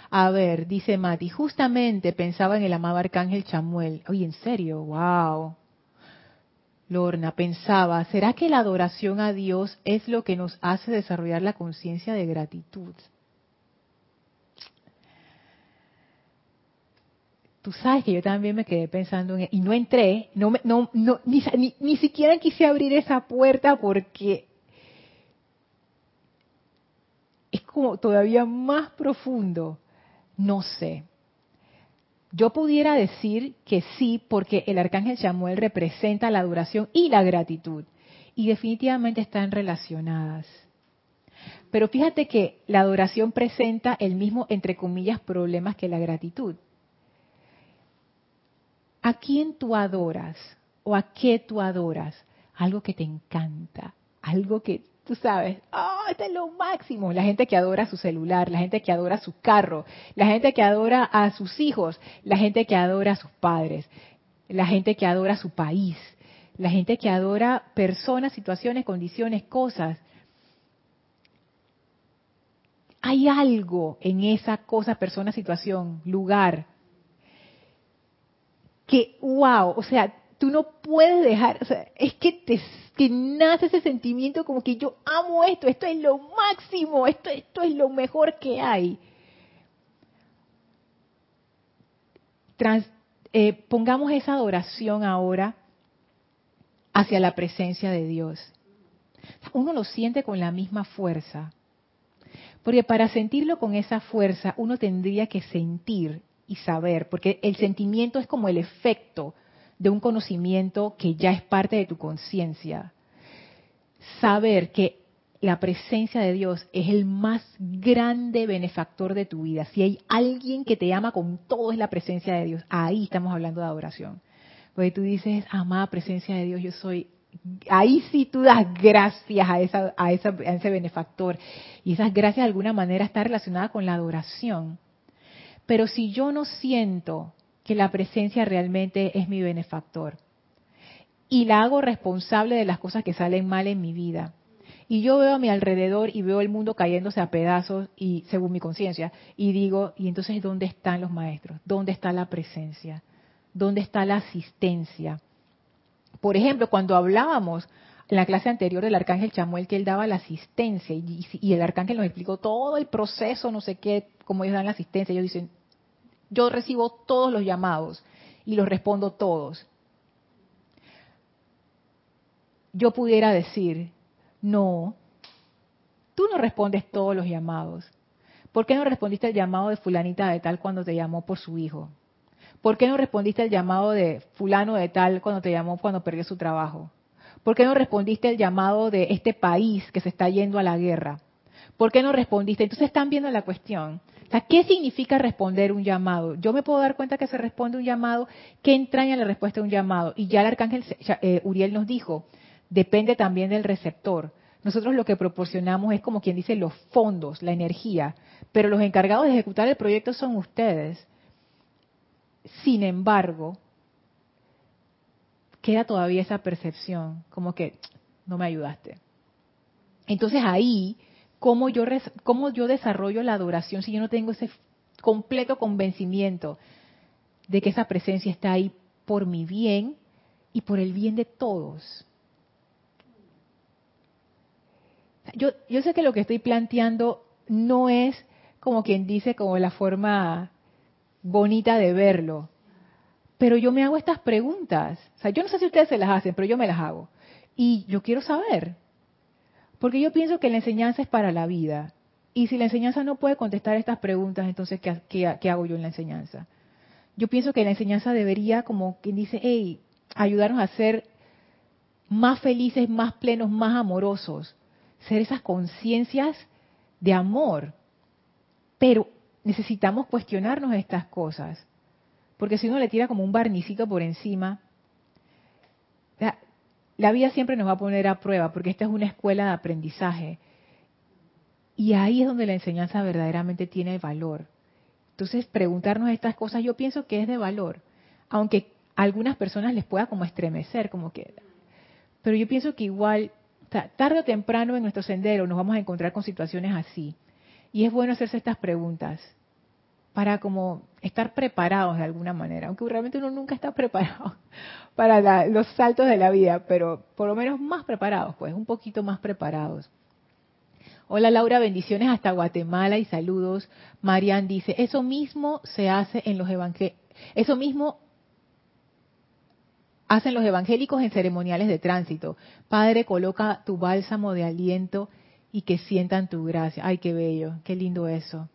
A ver, dice Mati, justamente pensaba en el amado arcángel Chamuel. Oye, en serio, wow. Lorna, pensaba, ¿será que la adoración a Dios es lo que nos hace desarrollar la conciencia de gratitud? tú sabes que yo también me quedé pensando en y no entré, no, no, no ni, ni, siquiera quise abrir esa puerta porque es como todavía más profundo. No sé. Yo pudiera decir que sí, porque el arcángel Samuel representa la adoración y la gratitud, y definitivamente están relacionadas. Pero fíjate que la adoración presenta el mismo, entre comillas, problemas que la gratitud. ¿A quién tú adoras? ¿O a qué tú adoras? Algo que te encanta, algo que tú sabes, oh, este es lo máximo. La gente que adora su celular, la gente que adora su carro, la gente que adora a sus hijos, la gente que adora a sus padres, la gente que adora su país, la gente que adora personas, situaciones, condiciones, cosas. Hay algo en esa cosa, persona, situación, lugar, que, wow, o sea, tú no puedes dejar, o sea, es que te nace ese sentimiento como que yo amo esto, esto es lo máximo, esto, esto es lo mejor que hay. Eh, pongamos esa adoración ahora hacia la presencia de Dios. Uno lo siente con la misma fuerza. Porque para sentirlo con esa fuerza, uno tendría que sentir y saber, porque el sentimiento es como el efecto de un conocimiento que ya es parte de tu conciencia. Saber que la presencia de Dios es el más grande benefactor de tu vida. Si hay alguien que te ama con todo es la presencia de Dios. Ahí estamos hablando de adoración. Porque tú dices, amada presencia de Dios, yo soy... Ahí sí tú das gracias a, esa, a, esa, a ese benefactor. Y esas gracias de alguna manera están relacionadas con la adoración. Pero si yo no siento que la presencia realmente es mi benefactor y la hago responsable de las cosas que salen mal en mi vida, y yo veo a mi alrededor y veo el mundo cayéndose a pedazos y según mi conciencia y digo, ¿y entonces dónde están los maestros? ¿Dónde está la presencia? ¿Dónde está la asistencia? Por ejemplo, cuando hablábamos en la clase anterior del arcángel Chamuel que él daba la asistencia y, y, el arcángel nos explicó todo el proceso, no sé qué, cómo ellos dan la asistencia, ellos dicen, yo recibo todos los llamados y los respondo todos. Yo pudiera decir, no, tú no respondes todos los llamados. ¿Por qué no respondiste el llamado de fulanita de tal cuando te llamó por su hijo? ¿Por qué no respondiste el llamado de fulano de tal cuando te llamó cuando perdió su trabajo? ¿Por qué no respondiste el llamado de este país que se está yendo a la guerra? ¿Por qué no respondiste? Entonces están viendo la cuestión. ¿Qué significa responder un llamado? Yo me puedo dar cuenta que se responde un llamado, ¿qué entraña la respuesta de un llamado? Y ya el arcángel eh, Uriel nos dijo, depende también del receptor. Nosotros lo que proporcionamos es como quien dice los fondos, la energía, pero los encargados de ejecutar el proyecto son ustedes. Sin embargo, queda todavía esa percepción, como que no me ayudaste. Entonces ahí ¿cómo yo, cómo yo desarrollo la adoración si yo no tengo ese completo convencimiento de que esa presencia está ahí por mi bien y por el bien de todos? Yo, yo sé que lo que estoy planteando no es como quien dice, como la forma bonita de verlo, pero yo me hago estas preguntas. O sea, yo no sé si ustedes se las hacen, pero yo me las hago. Y yo quiero saber, porque yo pienso que la enseñanza es para la vida. Y si la enseñanza no puede contestar estas preguntas, entonces, ¿qué, hago yo en la enseñanza? Yo pienso que la enseñanza debería, como quien dice, hey, ayudarnos a ser más felices, más plenos, más amorosos. Ser esas conciencias de amor. Pero necesitamos cuestionarnos estas cosas. Porque si uno le tira como un barnicito por encima, la vida siempre nos va a poner a prueba porque esta es una escuela de aprendizaje. Y ahí es donde la enseñanza verdaderamente tiene valor. Entonces, preguntarnos estas cosas yo pienso que es de valor, aunque a algunas personas les pueda como estremecer, como que... Pero yo pienso que igual, tarde o temprano en nuestro sendero nos vamos a encontrar con situaciones así. Y es bueno hacerse estas preguntas para como estar preparados de alguna manera, aunque realmente uno nunca está [LAUGHS] preparado para los saltos de la vida, pero por lo menos más preparados, pues un poquito más preparados. Hola Laura, bendiciones hasta Guatemala y saludos. Marian dice, eso mismo se hace en los evangelios, eso mismo hacen los evangélicos en ceremoniales de tránsito. Padre, coloca tu bálsamo de aliento y que sientan tu gracia. Ay, qué bello, qué lindo eso.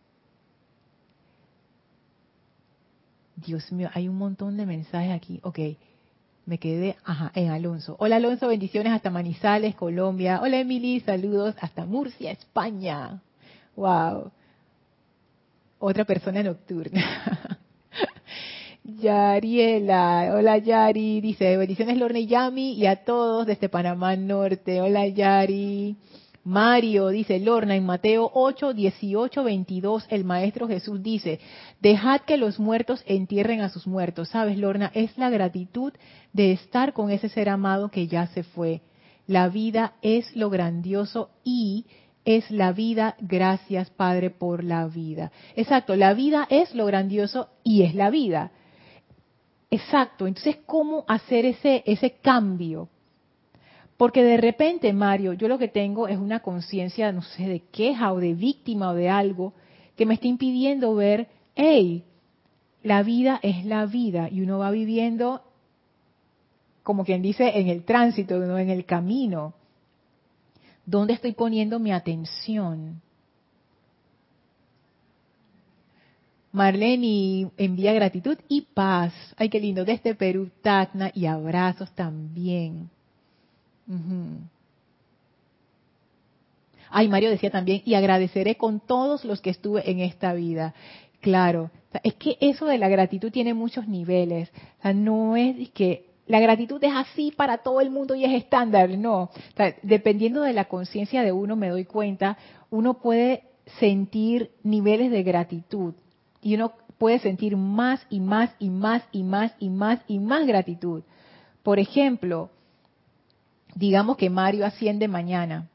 Dios mío, hay un montón de mensajes aquí. Ok, me quedé ajá, en Alonso. Hola Alonso, bendiciones hasta Manizales, Colombia. Hola Emily, saludos hasta Murcia, España. Wow. Otra persona nocturna. [LAUGHS] Yariela, hola Yari, dice bendiciones Lorne y Yami y a todos desde Panamá Norte. Hola Yari. Mario dice, Lorna, en Mateo 8, 18, 22, el Maestro Jesús dice, dejad que los muertos entierren a sus muertos. ¿Sabes, Lorna? Es la gratitud de estar con ese ser amado que ya se fue. La vida es lo grandioso y es la vida. Gracias, Padre, por la vida. Exacto, la vida es lo grandioso y es la vida. Exacto, entonces, ¿cómo hacer ese, ese cambio? Porque de repente, Mario, yo lo que tengo es una conciencia, no sé, de queja o de víctima o de algo que me está impidiendo ver, hey, la vida es la vida y uno va viviendo, como quien dice, en el tránsito, no en el camino. ¿Dónde estoy poniendo mi atención? Marlene envía gratitud y paz. Ay, qué lindo. Desde Perú, Tacna y abrazos también. Ay, Mario decía también, y agradeceré con todos los que estuve en esta vida. Claro, es que eso de la gratitud tiene muchos niveles. No es que la gratitud es así para todo el mundo y es estándar, no. dependiendo de la conciencia de uno, me doy cuenta, uno puede sentir niveles de gratitud y uno puede sentir más y más y más y más y más y más gratitud. Por ejemplo, digamos que Mario asciende mañana,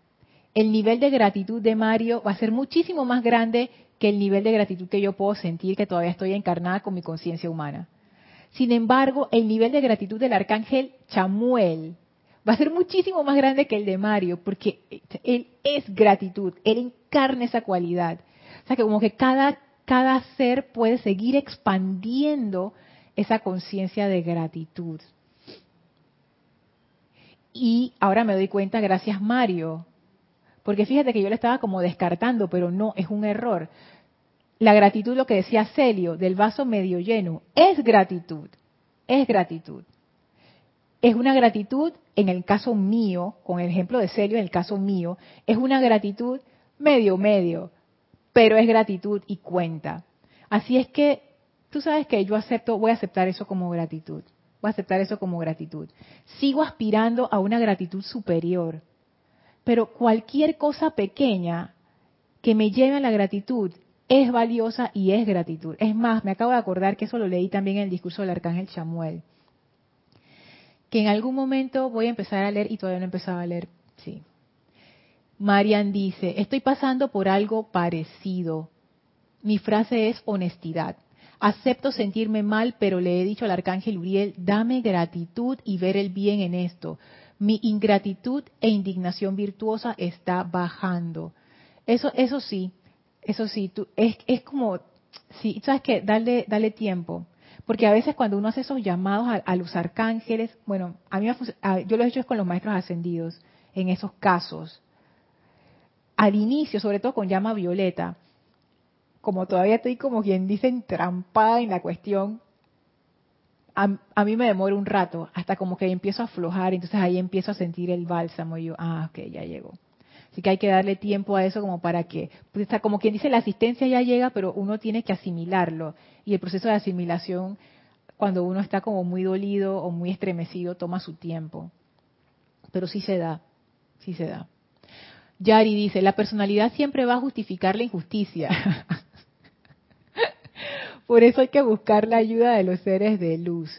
el nivel de gratitud de Mario va a ser muchísimo más grande que el nivel de gratitud que yo puedo sentir que todavía estoy encarnada con mi conciencia humana. Sin embargo, el nivel de gratitud del arcángel Chamuel va a ser muchísimo más grande que el de Mario, porque él es gratitud, él encarna esa cualidad. O sea que como que cada, cada ser puede seguir expandiendo esa conciencia de gratitud. Y ahora me doy cuenta, gracias Mario, porque fíjate que yo le estaba como descartando, pero no, es un error. La gratitud, lo que decía Celio, del vaso medio lleno, es gratitud, es gratitud. Es una gratitud, en el caso mío, con el ejemplo de Celio, en el caso mío, es una gratitud medio medio, pero es gratitud y cuenta. Así es que tú sabes que yo acepto, voy a aceptar eso como gratitud. Voy a aceptar eso como gratitud. Sigo aspirando a una gratitud superior. Pero cualquier cosa pequeña que me lleve a la gratitud es valiosa y es gratitud. Es más, me acabo de acordar que eso lo leí también en el discurso del arcángel Samuel. Que en algún momento voy a empezar a leer y todavía no he empezado a leer. Sí. Marian dice, estoy pasando por algo parecido. Mi frase es honestidad. Acepto sentirme mal, pero le he dicho al arcángel Uriel, dame gratitud y ver el bien en esto. Mi ingratitud e indignación virtuosa está bajando. Eso, eso sí, eso sí, tú, es, es como, sí, sabes que dale, dale tiempo. Porque a veces cuando uno hace esos llamados a, los arcángeles, bueno, a mí yo lo he hecho con los maestros ascendidos, en esos casos. Al inicio, sobre todo con llama violeta, como todavía estoy como quien dice entrampada en la cuestión, a, mí me demora un rato, hasta como que empiezo a aflojar, entonces ahí empiezo a sentir el bálsamo y yo, ah, ok, ya llegó. Así que hay que darle tiempo a eso como para que, pues, como quien dice, la asistencia ya llega, pero uno tiene que asimilarlo. Y el proceso de asimilación, cuando uno está como muy dolido o muy estremecido, toma su tiempo. Pero sí se da, sí se da. Yari dice, la personalidad siempre va a justificar la injusticia. [LAUGHS] Por eso hay que buscar la ayuda de los seres de luz.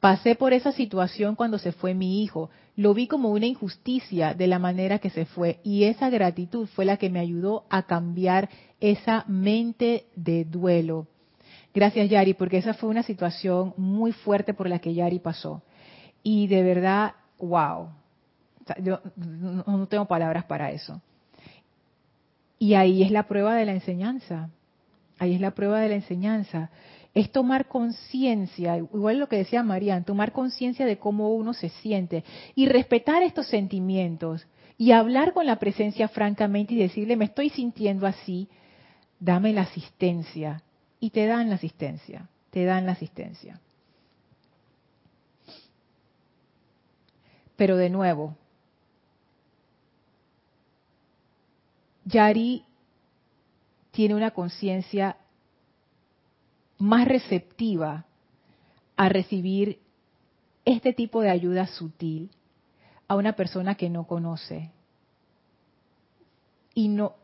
Pasé por esa situación cuando se fue mi hijo. Lo vi como una injusticia de la manera que se fue y esa gratitud fue la que me ayudó a cambiar esa mente de duelo. Gracias Yari, porque esa fue una situación muy fuerte por la que Yari pasó. Y de verdad, wow. Yo no tengo palabras para eso. Y ahí es la prueba de la enseñanza. Ahí es la prueba de la enseñanza. Es tomar conciencia, igual lo que decía Marian, tomar conciencia de cómo uno se siente y respetar estos sentimientos y hablar con la presencia francamente y decirle, me estoy sintiendo así, dame la asistencia. Y te dan la asistencia, te dan la asistencia. Pero de nuevo, Yari tiene una conciencia más receptiva a recibir este tipo de ayuda sutil a una persona que no conoce y no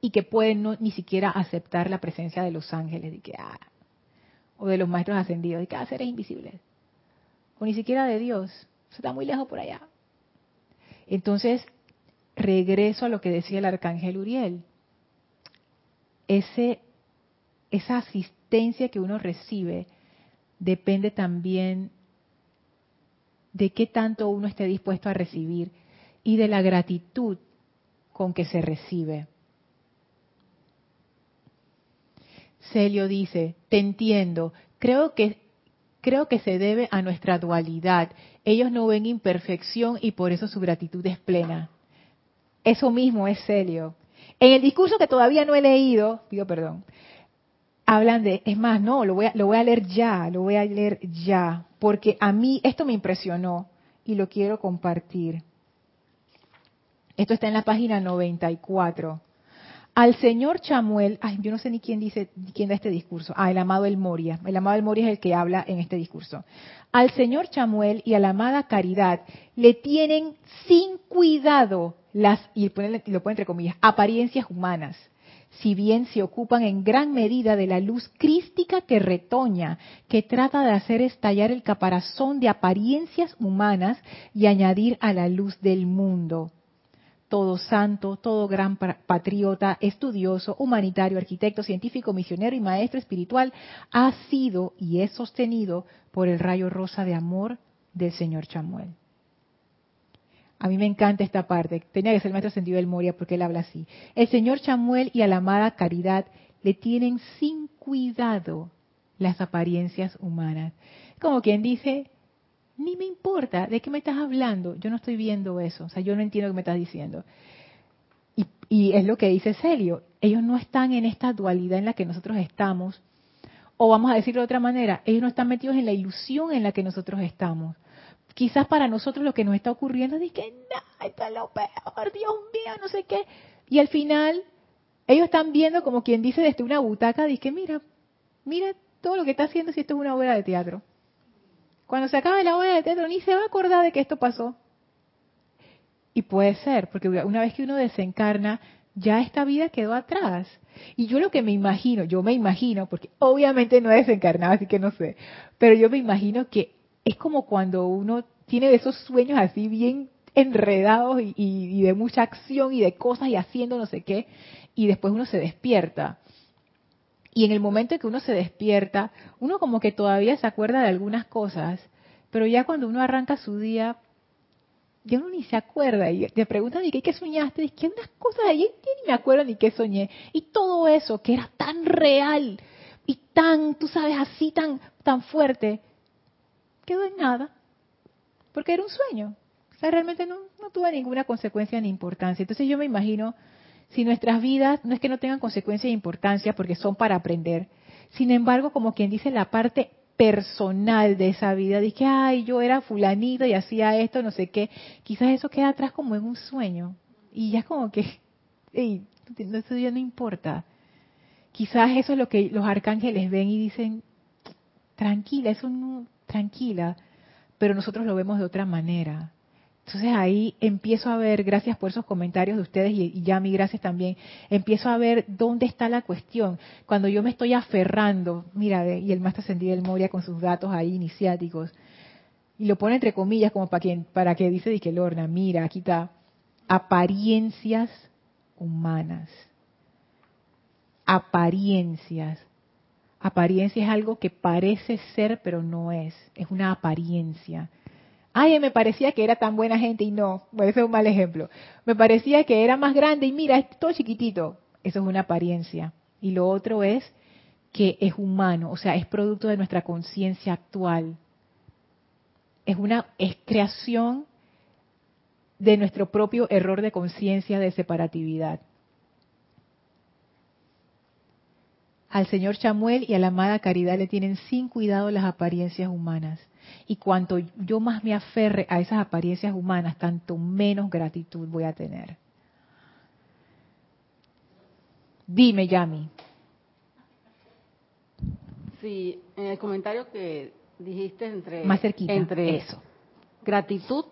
y que puede no ni siquiera aceptar la presencia de los ángeles de que ah, o de los maestros ascendidos de que ah, seres invisibles o ni siquiera de Dios se está muy lejos por allá. Entonces regreso a lo que decía el arcángel Uriel ese esa asistencia que uno recibe depende también de qué tanto uno esté dispuesto a recibir y de la gratitud con que se recibe. Celio dice, te entiendo, creo que, creo que se debe a nuestra dualidad. Ellos no ven imperfección y por eso su gratitud es plena. Eso mismo es Celio. En el discurso que todavía no he leído, pido perdón, hablan de, es más, no, lo voy, a, lo voy a leer ya, lo voy a leer ya, porque a mí esto me impresionó y lo quiero compartir. Esto está en la página 94. Al señor Chamuel, ay, yo no sé ni quién dice, quién da este discurso. Ah, el amado El Moria. El amado El Moria es el que habla en este discurso. Al señor Chamuel y a la amada Caridad le tienen sin cuidado las, y lo pone entre comillas, apariencias humanas si bien se ocupan en gran medida de la luz crística que retoña, que trata de hacer estallar el caparazón de apariencias humanas y añadir a la luz del mundo. Todo santo, todo gran patriota, estudioso, humanitario, arquitecto, científico, misionero y maestro espiritual ha sido y es sostenido por el rayo rosa de amor del Señor Chamuel. A mí me encanta esta parte. Tenía que ser el maestro sentido del Moria porque él habla así. El señor Chamuel y a la amada Caridad le tienen sin cuidado las apariencias humanas. Como quien dice, ni me importa de qué me estás hablando, yo no estoy viendo eso, o sea, yo no entiendo que me estás diciendo. Y, y es lo que dice Celio, ellos no están en esta dualidad en la que nosotros estamos, o vamos a decirlo de otra manera, ellos no están metidos en la ilusión en la que nosotros estamos quizás para nosotros lo que nos está ocurriendo es que, no, esto es lo peor, Dios mío, no sé qué. Y al final, ellos están viendo como quien dice desde una butaca, dice, mira, mira todo lo que está haciendo si esto es una obra de teatro. Cuando se acabe la obra de teatro, ni se va a acordar de que esto pasó. Y puede ser, porque una vez que uno desencarna, ya esta vida quedó atrás. Y yo lo que me imagino, yo me imagino, porque obviamente no he desencarnado, así que no sé, pero yo me imagino que es como cuando uno tiene esos sueños así bien enredados y, de mucha acción y de cosas y haciendo no sé qué, y después uno se despierta. Y en el momento en que uno se despierta, uno como que todavía se acuerda de algunas cosas, pero ya cuando uno arranca su día, ya uno ni se acuerda y te preguntan, ¿y qué, soñaste? Y que unas cosas ahí ni me acuerdo ni qué soñé. Y todo eso que era tan real y tan, tú sabes, así tan, tan fuerte, quedó en nada, porque era un sueño. O sea, realmente no, no tuvo ninguna consecuencia ni importancia. Entonces yo me imagino, si nuestras vidas no es que no tengan consecuencia e importancia, porque son para aprender, sin embargo, como quien dice, la parte personal de esa vida, dije, ay, yo era fulanito y hacía esto, no sé qué, quizás eso queda atrás como en un sueño. Y ya como que, hey, eso ya no importa. Quizás eso es lo que los arcángeles ven y dicen, tranquila, eso no, tranquila, pero nosotros lo vemos de otra manera. Entonces ahí empiezo a ver, gracias por esos comentarios de ustedes y, ya mi gracias también, empiezo a ver dónde está la cuestión. Cuando yo me estoy aferrando, mira, y el más ascendido del Moria con sus datos ahí iniciáticos, y lo pone entre comillas como para que, para que dice que Lorna, mira, aquí está, apariencias humanas. Apariencias. Apariencia es algo que parece ser, pero no es. Es una apariencia. Ay, me parecía que era tan buena gente y no. Ese es un mal ejemplo. Me parecía que era más grande y mira, es todo chiquitito. Eso es una apariencia. Y lo otro es que es humano, o sea, es producto de nuestra conciencia actual. Es una es creación de nuestro propio error de conciencia de separatividad. al señor Chamuel y a la amada Caridad le tienen sin cuidado las apariencias humanas. Y cuanto yo más me aferre a esas apariencias humanas, tanto menos gratitud voy a tener. Dime, Yami. Sí, en el comentario que dijiste entre, Más cerquita, entre eso. gratitud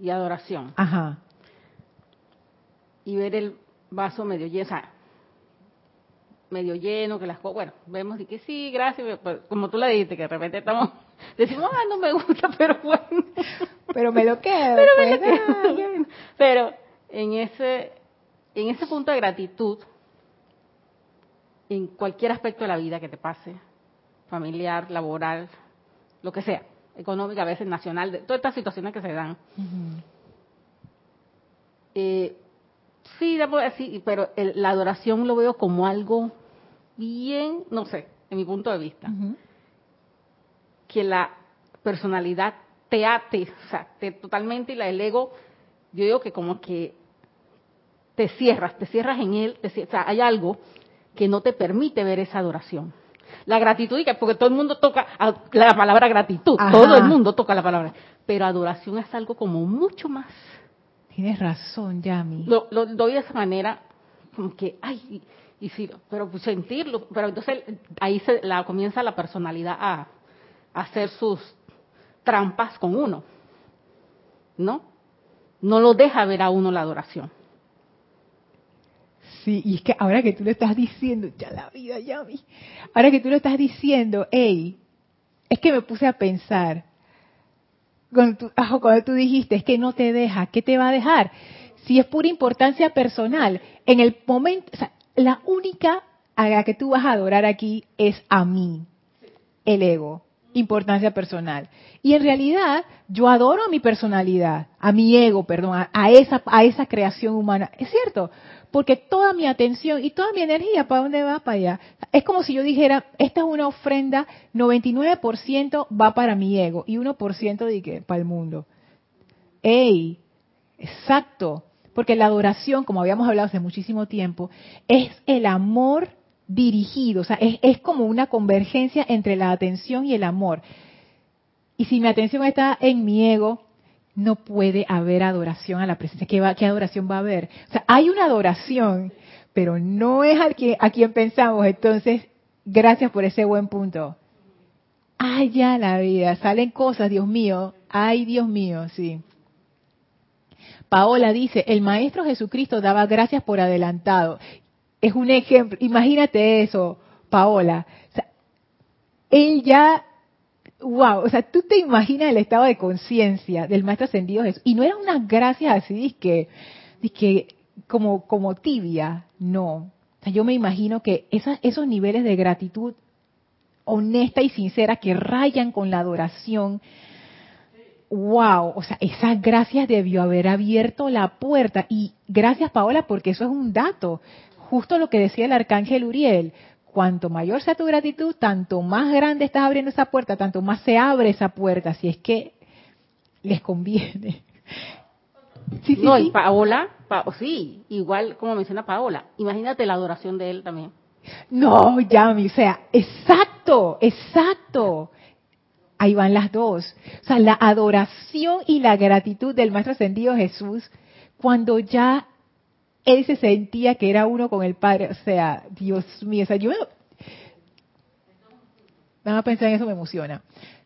y adoración. Ajá. Y ver el vaso medio lleno, o sea, medio lleno, que las cosas, bueno, vemos y que sí, gracias, pero como tú le dijiste, que de repente estamos, [LAUGHS] decimos, ah, no me gusta, [LAUGHS] pero bueno. Pero me lo quedo. [LAUGHS] Pero, me pues, lo quedo. Pero en ese, en ese punto de gratitud, en cualquier aspecto de la vida que te pase, familiar, laboral, lo que sea, económica, a veces nacional, de todas estas situaciones que se dan, eh, sí, pero el- la adoración lo veo como algo bien, no sé, en mi punto de vista, que la personalidad te ate, o sea, te totalmente y la del ego, yo digo que como que te cierras, te cierras en él, te o sea, hay algo que no te permite ver esa adoración. La gratitud, porque todo el mundo toca la palabra gratitud, Ajá. todo el mundo toca la palabra, pero adoración es algo como mucho más Tienes razón, Yami. lo, lo doy de esa manera, como que, ay, y, y sí, pero pues sentirlo, pero entonces ahí se la comienza la personalidad a, a hacer sus trampas con uno, ¿no? No lo deja ver a uno la adoración. Sí, y es que ahora que tú lo estás diciendo, ya la vida, Yami. Ahora que tú lo estás diciendo, hey, es que me puse a pensar. Cuando tú, ah, cuando tú dijiste, es que no te deja, ¿qué te va a dejar? Si es pura importancia personal, en el momento, o sea, la única a la que tú vas a adorar aquí es a mí, el ego, importancia personal. Y en realidad yo adoro a mi personalidad, a mi ego, perdón, a, a esa, a esa creación humana. Es cierto, porque toda mi atención y toda mi energía, ¿para dónde va? Para allá. Es como si yo dijera, esta es una ofrenda, 99% va para mi ego y 1% de que para el mundo. ¡Ey! Exacto. Porque la adoración, como habíamos hablado hace muchísimo tiempo, es el amor dirigido, o sea, es, como una convergencia entre la atención y el amor. Y si mi atención está en mi ego, no puede haber adoración a la presencia. ¿Qué, va, adoración va a haber? O sea, hay una adoración, pero no es al que, a quien pensamos. Entonces, gracias por ese buen punto. Ay, ya la vida, salen cosas, Dios mío. Ay, Dios mío, sí. Paola dice, el Maestro Jesucristo daba gracias por adelantado. Es un ejemplo, imagínate eso, Paola. Él ya, wow, o sea, tú te imaginas el estado de conciencia del Maestro Ascendido Jesús. Y no eran unas gracias así, que, que como, como tibia, no. O sea, yo me imagino que esos niveles de gratitud honesta y sincera que rayan con la adoración, wow, o sea, esas gracias debió haber abierto la puerta. Y gracias, Paola, porque eso es un dato. Justo lo que decía el arcángel Uriel. Cuanto mayor sea tu gratitud, tanto más grande estás abriendo esa puerta, tanto más se abre esa puerta, si es que les conviene. [LAUGHS] Sí, sí, no, y Paola, Pa- sí, igual como menciona Paola, imagínate la adoración de él también. No, Yami, o sea, exacto, exacto. Ahí van las dos. O sea, la adoración y la gratitud del Maestro Ascendido Jesús, cuando ya él se sentía que era uno con el Padre. O sea, Dios mío, o sea, yo. Nada más pensar en eso me emociona.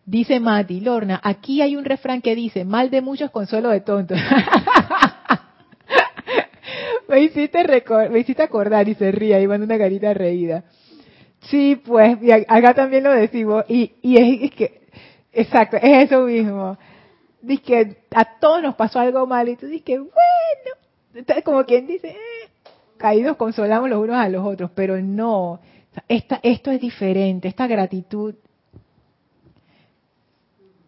Dice Mati, Lorna, aquí hay un refrán que dice, mal de muchos, consuelo de tontos. [LAUGHS] me, hiciste recor- me hiciste acordar y se ríe y manda una carita reída. Sí, pues, y a- acá también lo decimos, y, y es, que, exacto, es eso mismo. Dice que a todos nos pasó algo mal y tú dices que, bueno, como quien dice, eh, caídos consolamos los unos a los otros, pero no, esta, esto es diferente, esta gratitud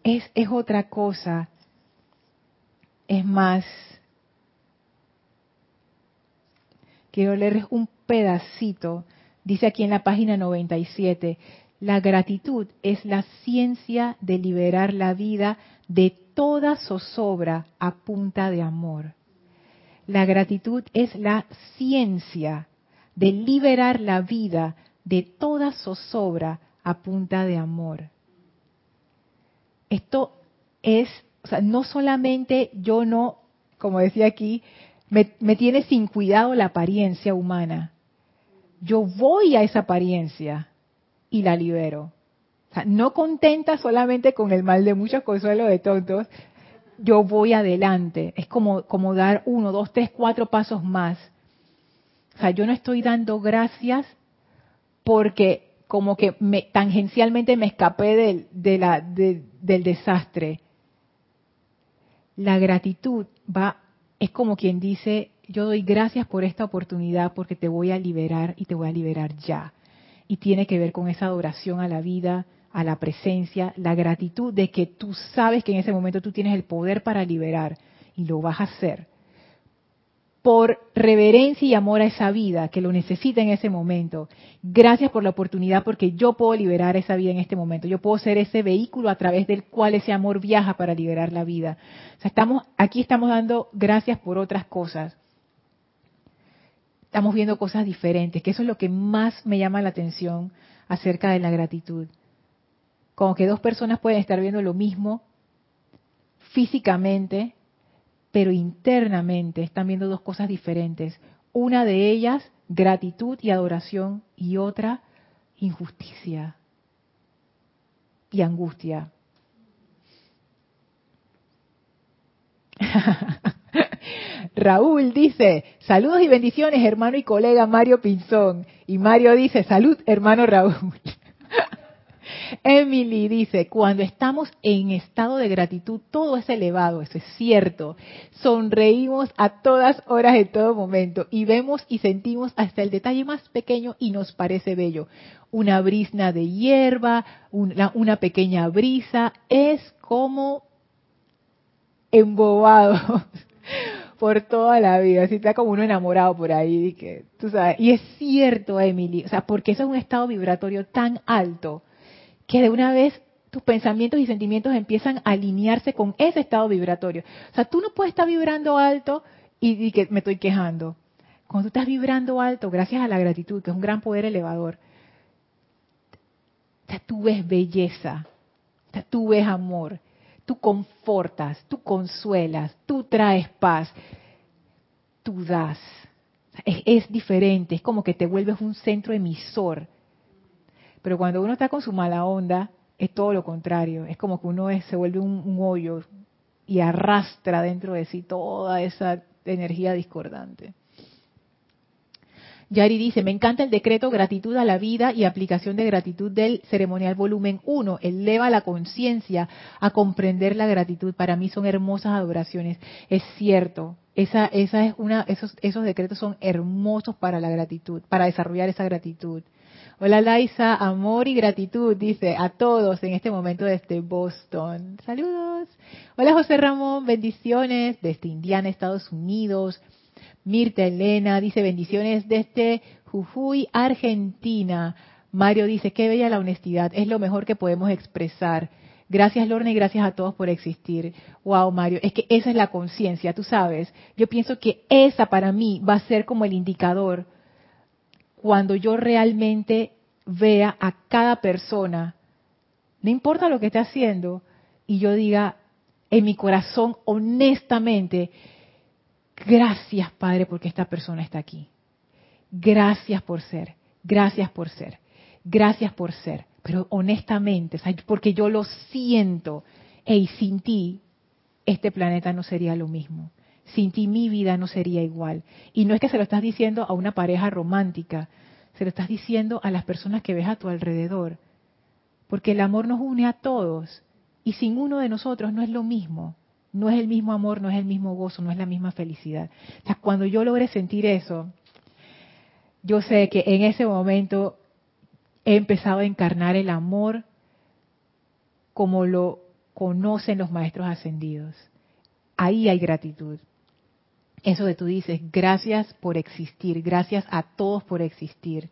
es, es otra cosa, es más, quiero leerles un pedacito, dice aquí en la página 97, la gratitud es la ciencia de liberar la vida de toda zozobra a punta de amor. La gratitud es la ciencia de liberar la vida de toda zozobra a punta de amor. Esto es, o sea, no solamente yo no, como decía aquí, me, tiene sin cuidado la apariencia humana. Yo voy a esa apariencia y la libero. O sea, no contenta solamente con el mal de muchos consuelos de tontos, yo voy adelante. Es como, dar uno, dos, tres, cuatro pasos más. O sea, yo no estoy dando gracias porque como que me, tangencialmente me escapé del desastre. La gratitud va, es como quien dice, yo doy gracias por esta oportunidad porque te voy a liberar y te voy a liberar ya. Y tiene que ver con esa adoración a la vida, a la presencia, la gratitud de que tú sabes que en ese momento tú tienes el poder para liberar y lo vas a hacer por reverencia y amor a esa vida que lo necesita en ese momento. Gracias por la oportunidad porque yo puedo liberar esa vida en este momento. Yo puedo ser ese vehículo a través del cual ese amor viaja para liberar la vida. O sea, aquí estamos dando gracias por otras cosas. Estamos viendo cosas diferentes, que eso es lo que más me llama la atención acerca de la gratitud. Como que dos personas pueden estar viendo lo mismo físicamente, pero internamente están viendo dos cosas diferentes. Una de ellas, gratitud y adoración, y otra, injusticia y angustia. [LAUGHS] Raúl dice, saludos y bendiciones hermano y colega Mario Pinzón. Y Mario dice, salud hermano Raúl. Emily dice, cuando estamos en estado de gratitud, todo es elevado, eso es cierto. Sonreímos a todas horas, en todo momento, y vemos y sentimos hasta el detalle más pequeño y nos parece bello. Una brisna de hierba, una, pequeña brisa, es como embobado [LAUGHS] por toda la vida, así está como uno enamorado por ahí, que, tú sabes, y es cierto, Emily, o sea, porque eso es un estado vibratorio tan alto que de una vez tus pensamientos y sentimientos empiezan a alinearse con ese estado vibratorio. O sea, tú no puedes estar vibrando alto y, que me estoy quejando. Cuando tú estás vibrando alto, gracias a la gratitud, que es un gran poder elevador, o sea, tú ves belleza, o sea, tú ves amor, tú confortas, tú consuelas, tú traes paz, tú das. Es diferente, es como que te vuelves un centro emisor pero cuando uno está con su mala onda, es todo lo contrario. Es como que uno se vuelve un, hoyo y arrastra dentro de sí toda esa energía discordante. Yari dice, me encanta el decreto gratitud a la vida y aplicación de gratitud del ceremonial volumen 1. Eleva la conciencia a comprender la gratitud. Para mí son hermosas adoraciones. Es cierto, esa, esa es una, esos, esos decretos son hermosos para la gratitud, para desarrollar esa gratitud. Hola Laisa, amor y gratitud, dice a todos en este momento desde Boston. Saludos. Hola José Ramón, bendiciones desde Indiana, Estados Unidos. Mirta Elena dice bendiciones desde Jujuy, Argentina. Mario dice, qué bella la honestidad, es lo mejor que podemos expresar. Gracias Lorna y gracias a todos por existir. Wow, Mario, es que esa es la conciencia, tú sabes. Yo pienso que esa para mí va a ser como el indicador cuando yo realmente vea a cada persona, no importa lo que esté haciendo, y yo diga en mi corazón honestamente, gracias Padre porque esta persona está aquí. Gracias por ser, gracias por ser, gracias por ser, pero honestamente, porque yo lo siento, y sin ti este planeta no sería lo mismo. Sin ti mi vida no sería igual. Y no es que se lo estás diciendo a una pareja romántica, se lo estás diciendo a las personas que ves a tu alrededor. Porque el amor nos une a todos. Y sin uno de nosotros no es lo mismo. No es el mismo amor, no es el mismo gozo, no es la misma felicidad. O sea, cuando yo logre sentir eso, yo sé que en ese momento he empezado a encarnar el amor como lo conocen los maestros ascendidos. Ahí hay gratitud eso de tú dices, gracias por existir, gracias a todos por existir.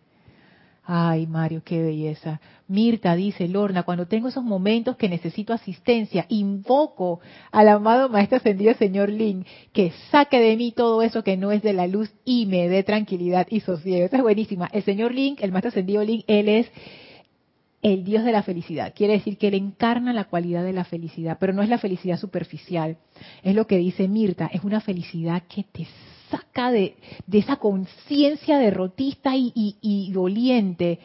Ay, Mario, qué belleza. Mirta dice, Lorna, cuando tengo esos momentos que necesito asistencia, invoco al amado Maestro Ascendido Señor Lin, que saque de mí todo eso que no es de la luz y me dé tranquilidad y sosiego. Esa es buenísima. El Señor Lin, el Maestro Ascendido Lin, él es el Dios de la felicidad. Quiere decir que Él encarna la cualidad de la felicidad, pero no es la felicidad superficial. Es lo que dice Mirta, es una felicidad que te saca de, esa conciencia derrotista y, y, doliente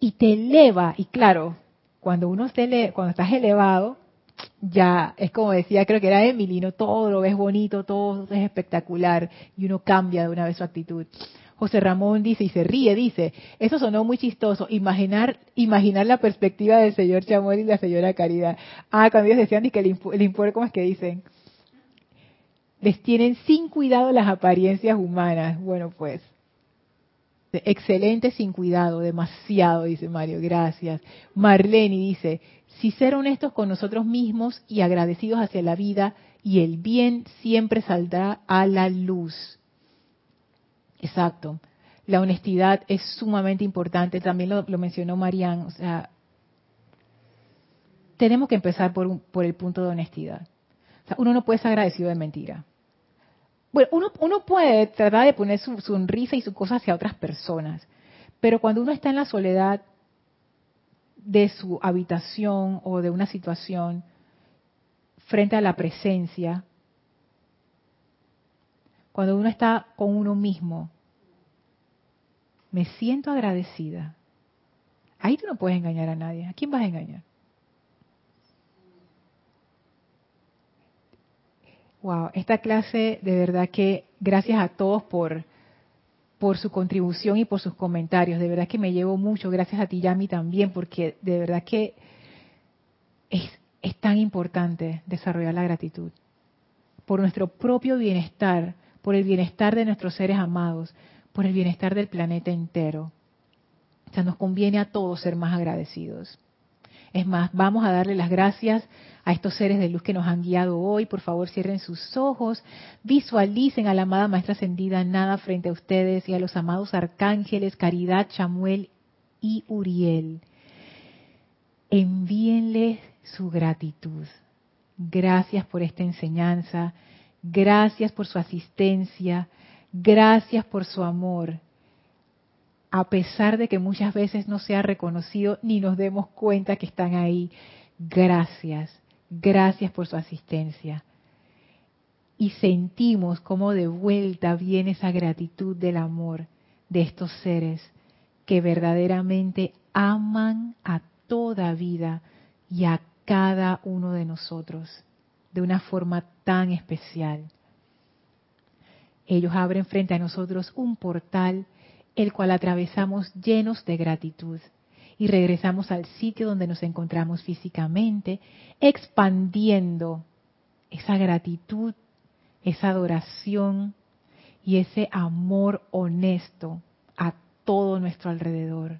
y te eleva. Y claro, cuando uno esté, cuando estás elevado, ya es como decía, creo que era Emily, ¿no? todo lo ves bonito, todo es espectacular y uno cambia de una vez su actitud. José Ramón dice y se ríe, dice, eso sonó muy chistoso, imaginar, imaginar la perspectiva del señor Chamuel y la señora Caridad. Ah, cuando ellos decían que el, el impuesto, ¿cómo es que dicen? Les tienen sin cuidado las apariencias humanas. Bueno, pues, excelente sin cuidado, demasiado, dice Mario, gracias. Marlene dice, si ser honestos con nosotros mismos y agradecidos hacia la vida y el bien siempre saldrá a la luz. Exacto. La honestidad es sumamente importante, también lo, mencionó Marianne, o sea, tenemos que empezar por, por el punto de honestidad. Sea, uno no puede ser agradecido de mentira. Bueno, uno, uno puede tratar de poner su sonrisa y su cosa hacia otras personas, pero cuando uno está en la soledad de su habitación o de una situación frente a la presencia, cuando uno está con uno mismo, me siento agradecida. Ahí tú no puedes engañar a nadie. ¿A quién vas a engañar? Wow, esta clase de verdad que gracias a todos por por su contribución y por sus comentarios. De verdad que me llevo mucho. Gracias a ti, Yami, también, porque de verdad que es, es tan importante desarrollar la gratitud por nuestro propio bienestar, por el bienestar de nuestros seres amados, por el bienestar del planeta entero. O sea, nos conviene a todos ser más agradecidos. Es más, vamos a darle las gracias a estos seres de luz que nos han guiado hoy. Por favor, cierren sus ojos, visualicen a la amada Maestra Ascendida Nada frente a ustedes y a los amados arcángeles Caridad, Chamuel y Uriel. Envíenles su gratitud. Gracias por esta enseñanza Gracias por su asistencia. Gracias por su amor. A pesar de que muchas veces no sea reconocido ni nos demos cuenta que están ahí. Gracias. Gracias por su asistencia. Y sentimos cómo de vuelta viene esa gratitud del amor de estos seres que verdaderamente aman a toda vida y a cada uno de nosotros de una forma tan especial. Ellos abren frente a nosotros un portal, el cual atravesamos llenos de gratitud y regresamos al sitio donde nos encontramos físicamente, expandiendo esa gratitud, esa adoración y ese amor honesto a todo nuestro alrededor.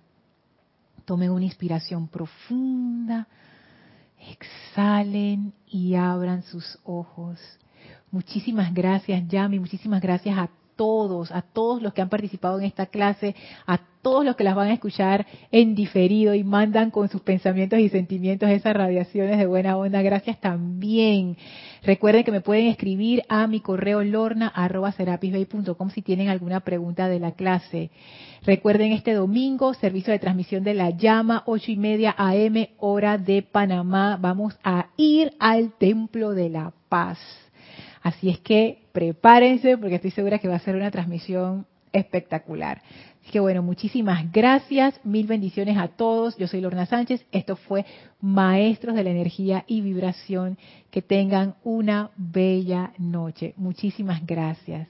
Tomen una inspiración profunda, Exhalen y abran sus ojos. Muchísimas gracias, Yami. Muchísimas gracias a todos, a todos los que han participado en esta clase, a todos los que las van a escuchar en diferido y mandan con sus pensamientos y sentimientos esas radiaciones de buena onda. Gracias también. Recuerden que me pueden escribir a mi correo lorna.serapisbay.com si tienen alguna pregunta de la clase. Recuerden este domingo, servicio de transmisión de la llama, ocho y media AM, hora de Panamá. Vamos a ir al Templo de la Paz. Así es que prepárense porque estoy segura que va a ser una transmisión espectacular. Así que bueno, muchísimas gracias, mil bendiciones a todos. Yo soy Lorna Sánchez, esto fue Maestros de la Energía y Vibración. Que tengan una bella noche. Muchísimas gracias.